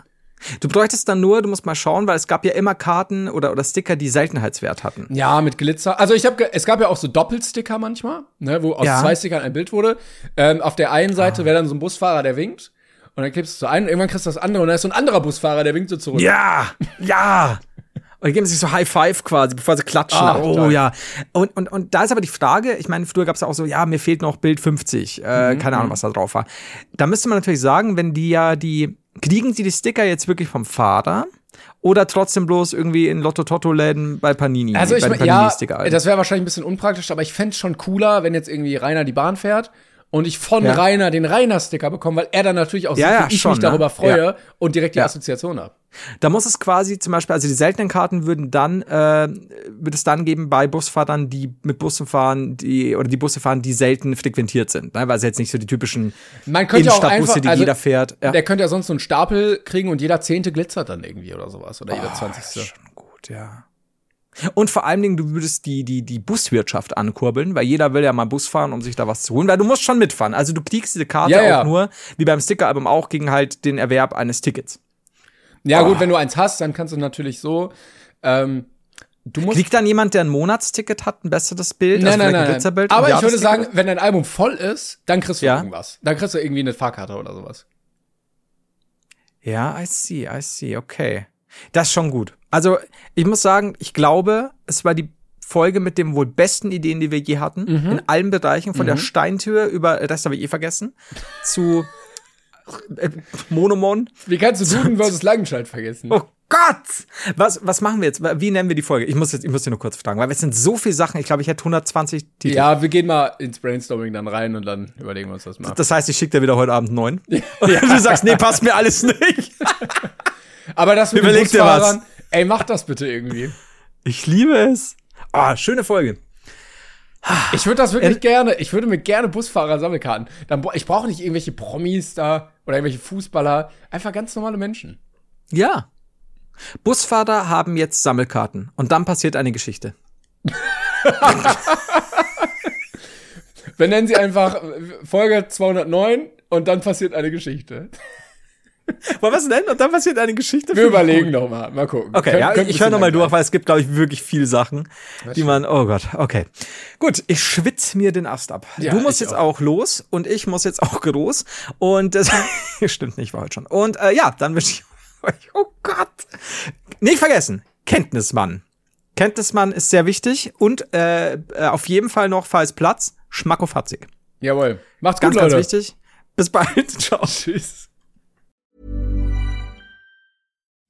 C: Du bräuchtest dann nur, du musst mal schauen, weil es gab ja immer Karten oder, oder Sticker, die Seltenheitswert hatten.
B: Ja, mit Glitzer. Also ich habe, es gab ja auch so Doppelsticker manchmal, ne, wo aus
C: Ja.
B: zwei Stickern ein Bild wurde. Ähm, auf der einen Seite wäre dann so ein Busfahrer, der winkt. Und dann klebst du so ein und irgendwann kriegst du das andere und dann ist so ein anderer Busfahrer, der winkt so zurück.
C: Ja, ja. Und die geben sich so High Five quasi, bevor sie klatschen.
B: Ah,
C: oh ja. Und, und, und da ist aber die Frage, ich meine, früher gab es ja auch so, ja, mir fehlt noch Bild 50. Äh, keine Ahnung, was da drauf war. Da müsste man natürlich sagen, wenn die ja die, kriegen sie die Sticker jetzt wirklich vom Fahrer oder trotzdem bloß irgendwie in Lotto-Totto-Läden bei Panini?
B: Also ich
C: bei den
B: mein, ja, das wäre wahrscheinlich ein bisschen unpraktisch, aber ich fänd's schon cooler, wenn jetzt irgendwie Rainer die Bahn fährt und ich von
C: Ja.
B: Rainer den Rainer-Sticker bekomme, weil er dann natürlich auch
C: Ja,
B: sieht,
C: ja,
B: wie ich
C: schon,
B: mich
C: ne?
B: darüber freue
C: Ja.
B: und direkt die. Assoziation habe.
C: Da muss es quasi zum Beispiel, also die seltenen Karten würden dann, äh, wird es dann geben bei Busfahrern, die mit Bussen fahren, die, oder die Busse fahren, die selten frequentiert sind, ne? weil es jetzt nicht so die typischen
B: Man könnte ja auch
C: Innenstadtbusse, die
B: also,
C: jeder fährt. Ja.
B: Der könnte ja sonst so einen Stapel kriegen und jeder Zehnte glitzert dann irgendwie oder sowas oder jeder Zwanzigste.
C: Schon gut, ja. Und vor allen Dingen, du würdest die, die, die Buswirtschaft ankurbeln, weil jeder will ja mal Bus fahren, um sich da was zu holen, weil du musst schon mitfahren. Also du kriegst diese Karte
B: Ja,
C: auch
B: ja.
C: nur, wie beim Sticker-Album auch, gegen halt den Erwerb eines Tickets.
B: Ja,
C: Oh.
B: gut, wenn du eins hast, dann kannst du natürlich so. Ähm, du musst.
C: Kriegt dann jemand, der ein Monatsticket hat, ein besseres Bild?
B: Nein,
C: also
B: nein, nein. Nein. Aber ich würde sagen, wenn dein Album voll ist, dann kriegst du
C: Ja.
B: irgendwas. Dann kriegst du irgendwie eine Fahrkarte oder sowas.
C: Ja, I see, I see, okay. Das ist schon gut. Also, ich muss sagen, ich glaube, es war die Folge mit den wohl besten Ideen, die wir je hatten.
B: Mhm.
C: In allen Bereichen, von der Steintür über, das habe ich eh vergessen, zu äh, Monomon.
B: Wie kannst du Duden versus Langenscheid vergessen?
C: Oh Gott! Was, was machen wir jetzt? Wie nennen wir die Folge? Ich muss jetzt, ich muss dir nur kurz fragen, weil es sind so viele Sachen. Ich glaube, ich hätte 120
B: Titel. Ja, wir gehen mal ins Brainstorming dann rein und dann überlegen wir uns das mal.
C: Das heißt, ich schicke dir wieder heute Abend neun. Und du sagst, nee, passt mir alles nicht.
B: Aber das mit Überleg den Busfahrern, ey, mach das bitte irgendwie.
C: Ich liebe es. Ah, schöne Folge.
B: Ich würde das wirklich äh, gerne, ich würde mir gerne Busfahrer-Sammelkarten. Ich brauche nicht irgendwelche Promis da oder irgendwelche Fußballer, einfach ganz normale Menschen.
C: Ja. Busfahrer haben jetzt Sammelkarten und dann passiert eine Geschichte.
B: Wir nennen sie einfach Folge 209 und dann passiert eine Geschichte.
C: Wollen wir es nennen? Und dann passiert eine Geschichte.
B: Wir überlegen noch mal. Mal gucken.
C: Okay, Kön ja, ich höre noch mal durch, weil es gibt, glaube ich, wirklich viele Sachen, die man, oh Gott, okay. Gut, ich schwitze mir den Ast ab. Ja, du musst jetzt auch. auch. los und ich muss jetzt auch los. Und das stimmt nicht, war heute schon. Und äh, ja, dann wünsche ich euch, oh Gott. Nicht vergessen, Kenntnismann. Kenntnismann ist sehr wichtig und äh, äh auf jeden Fall noch, falls Platz, schmackofatzig.
B: Jawohl.
C: Macht's gut, ganz, Leute. Ganz wichtig. Bis bald. Ciao. Tschüss.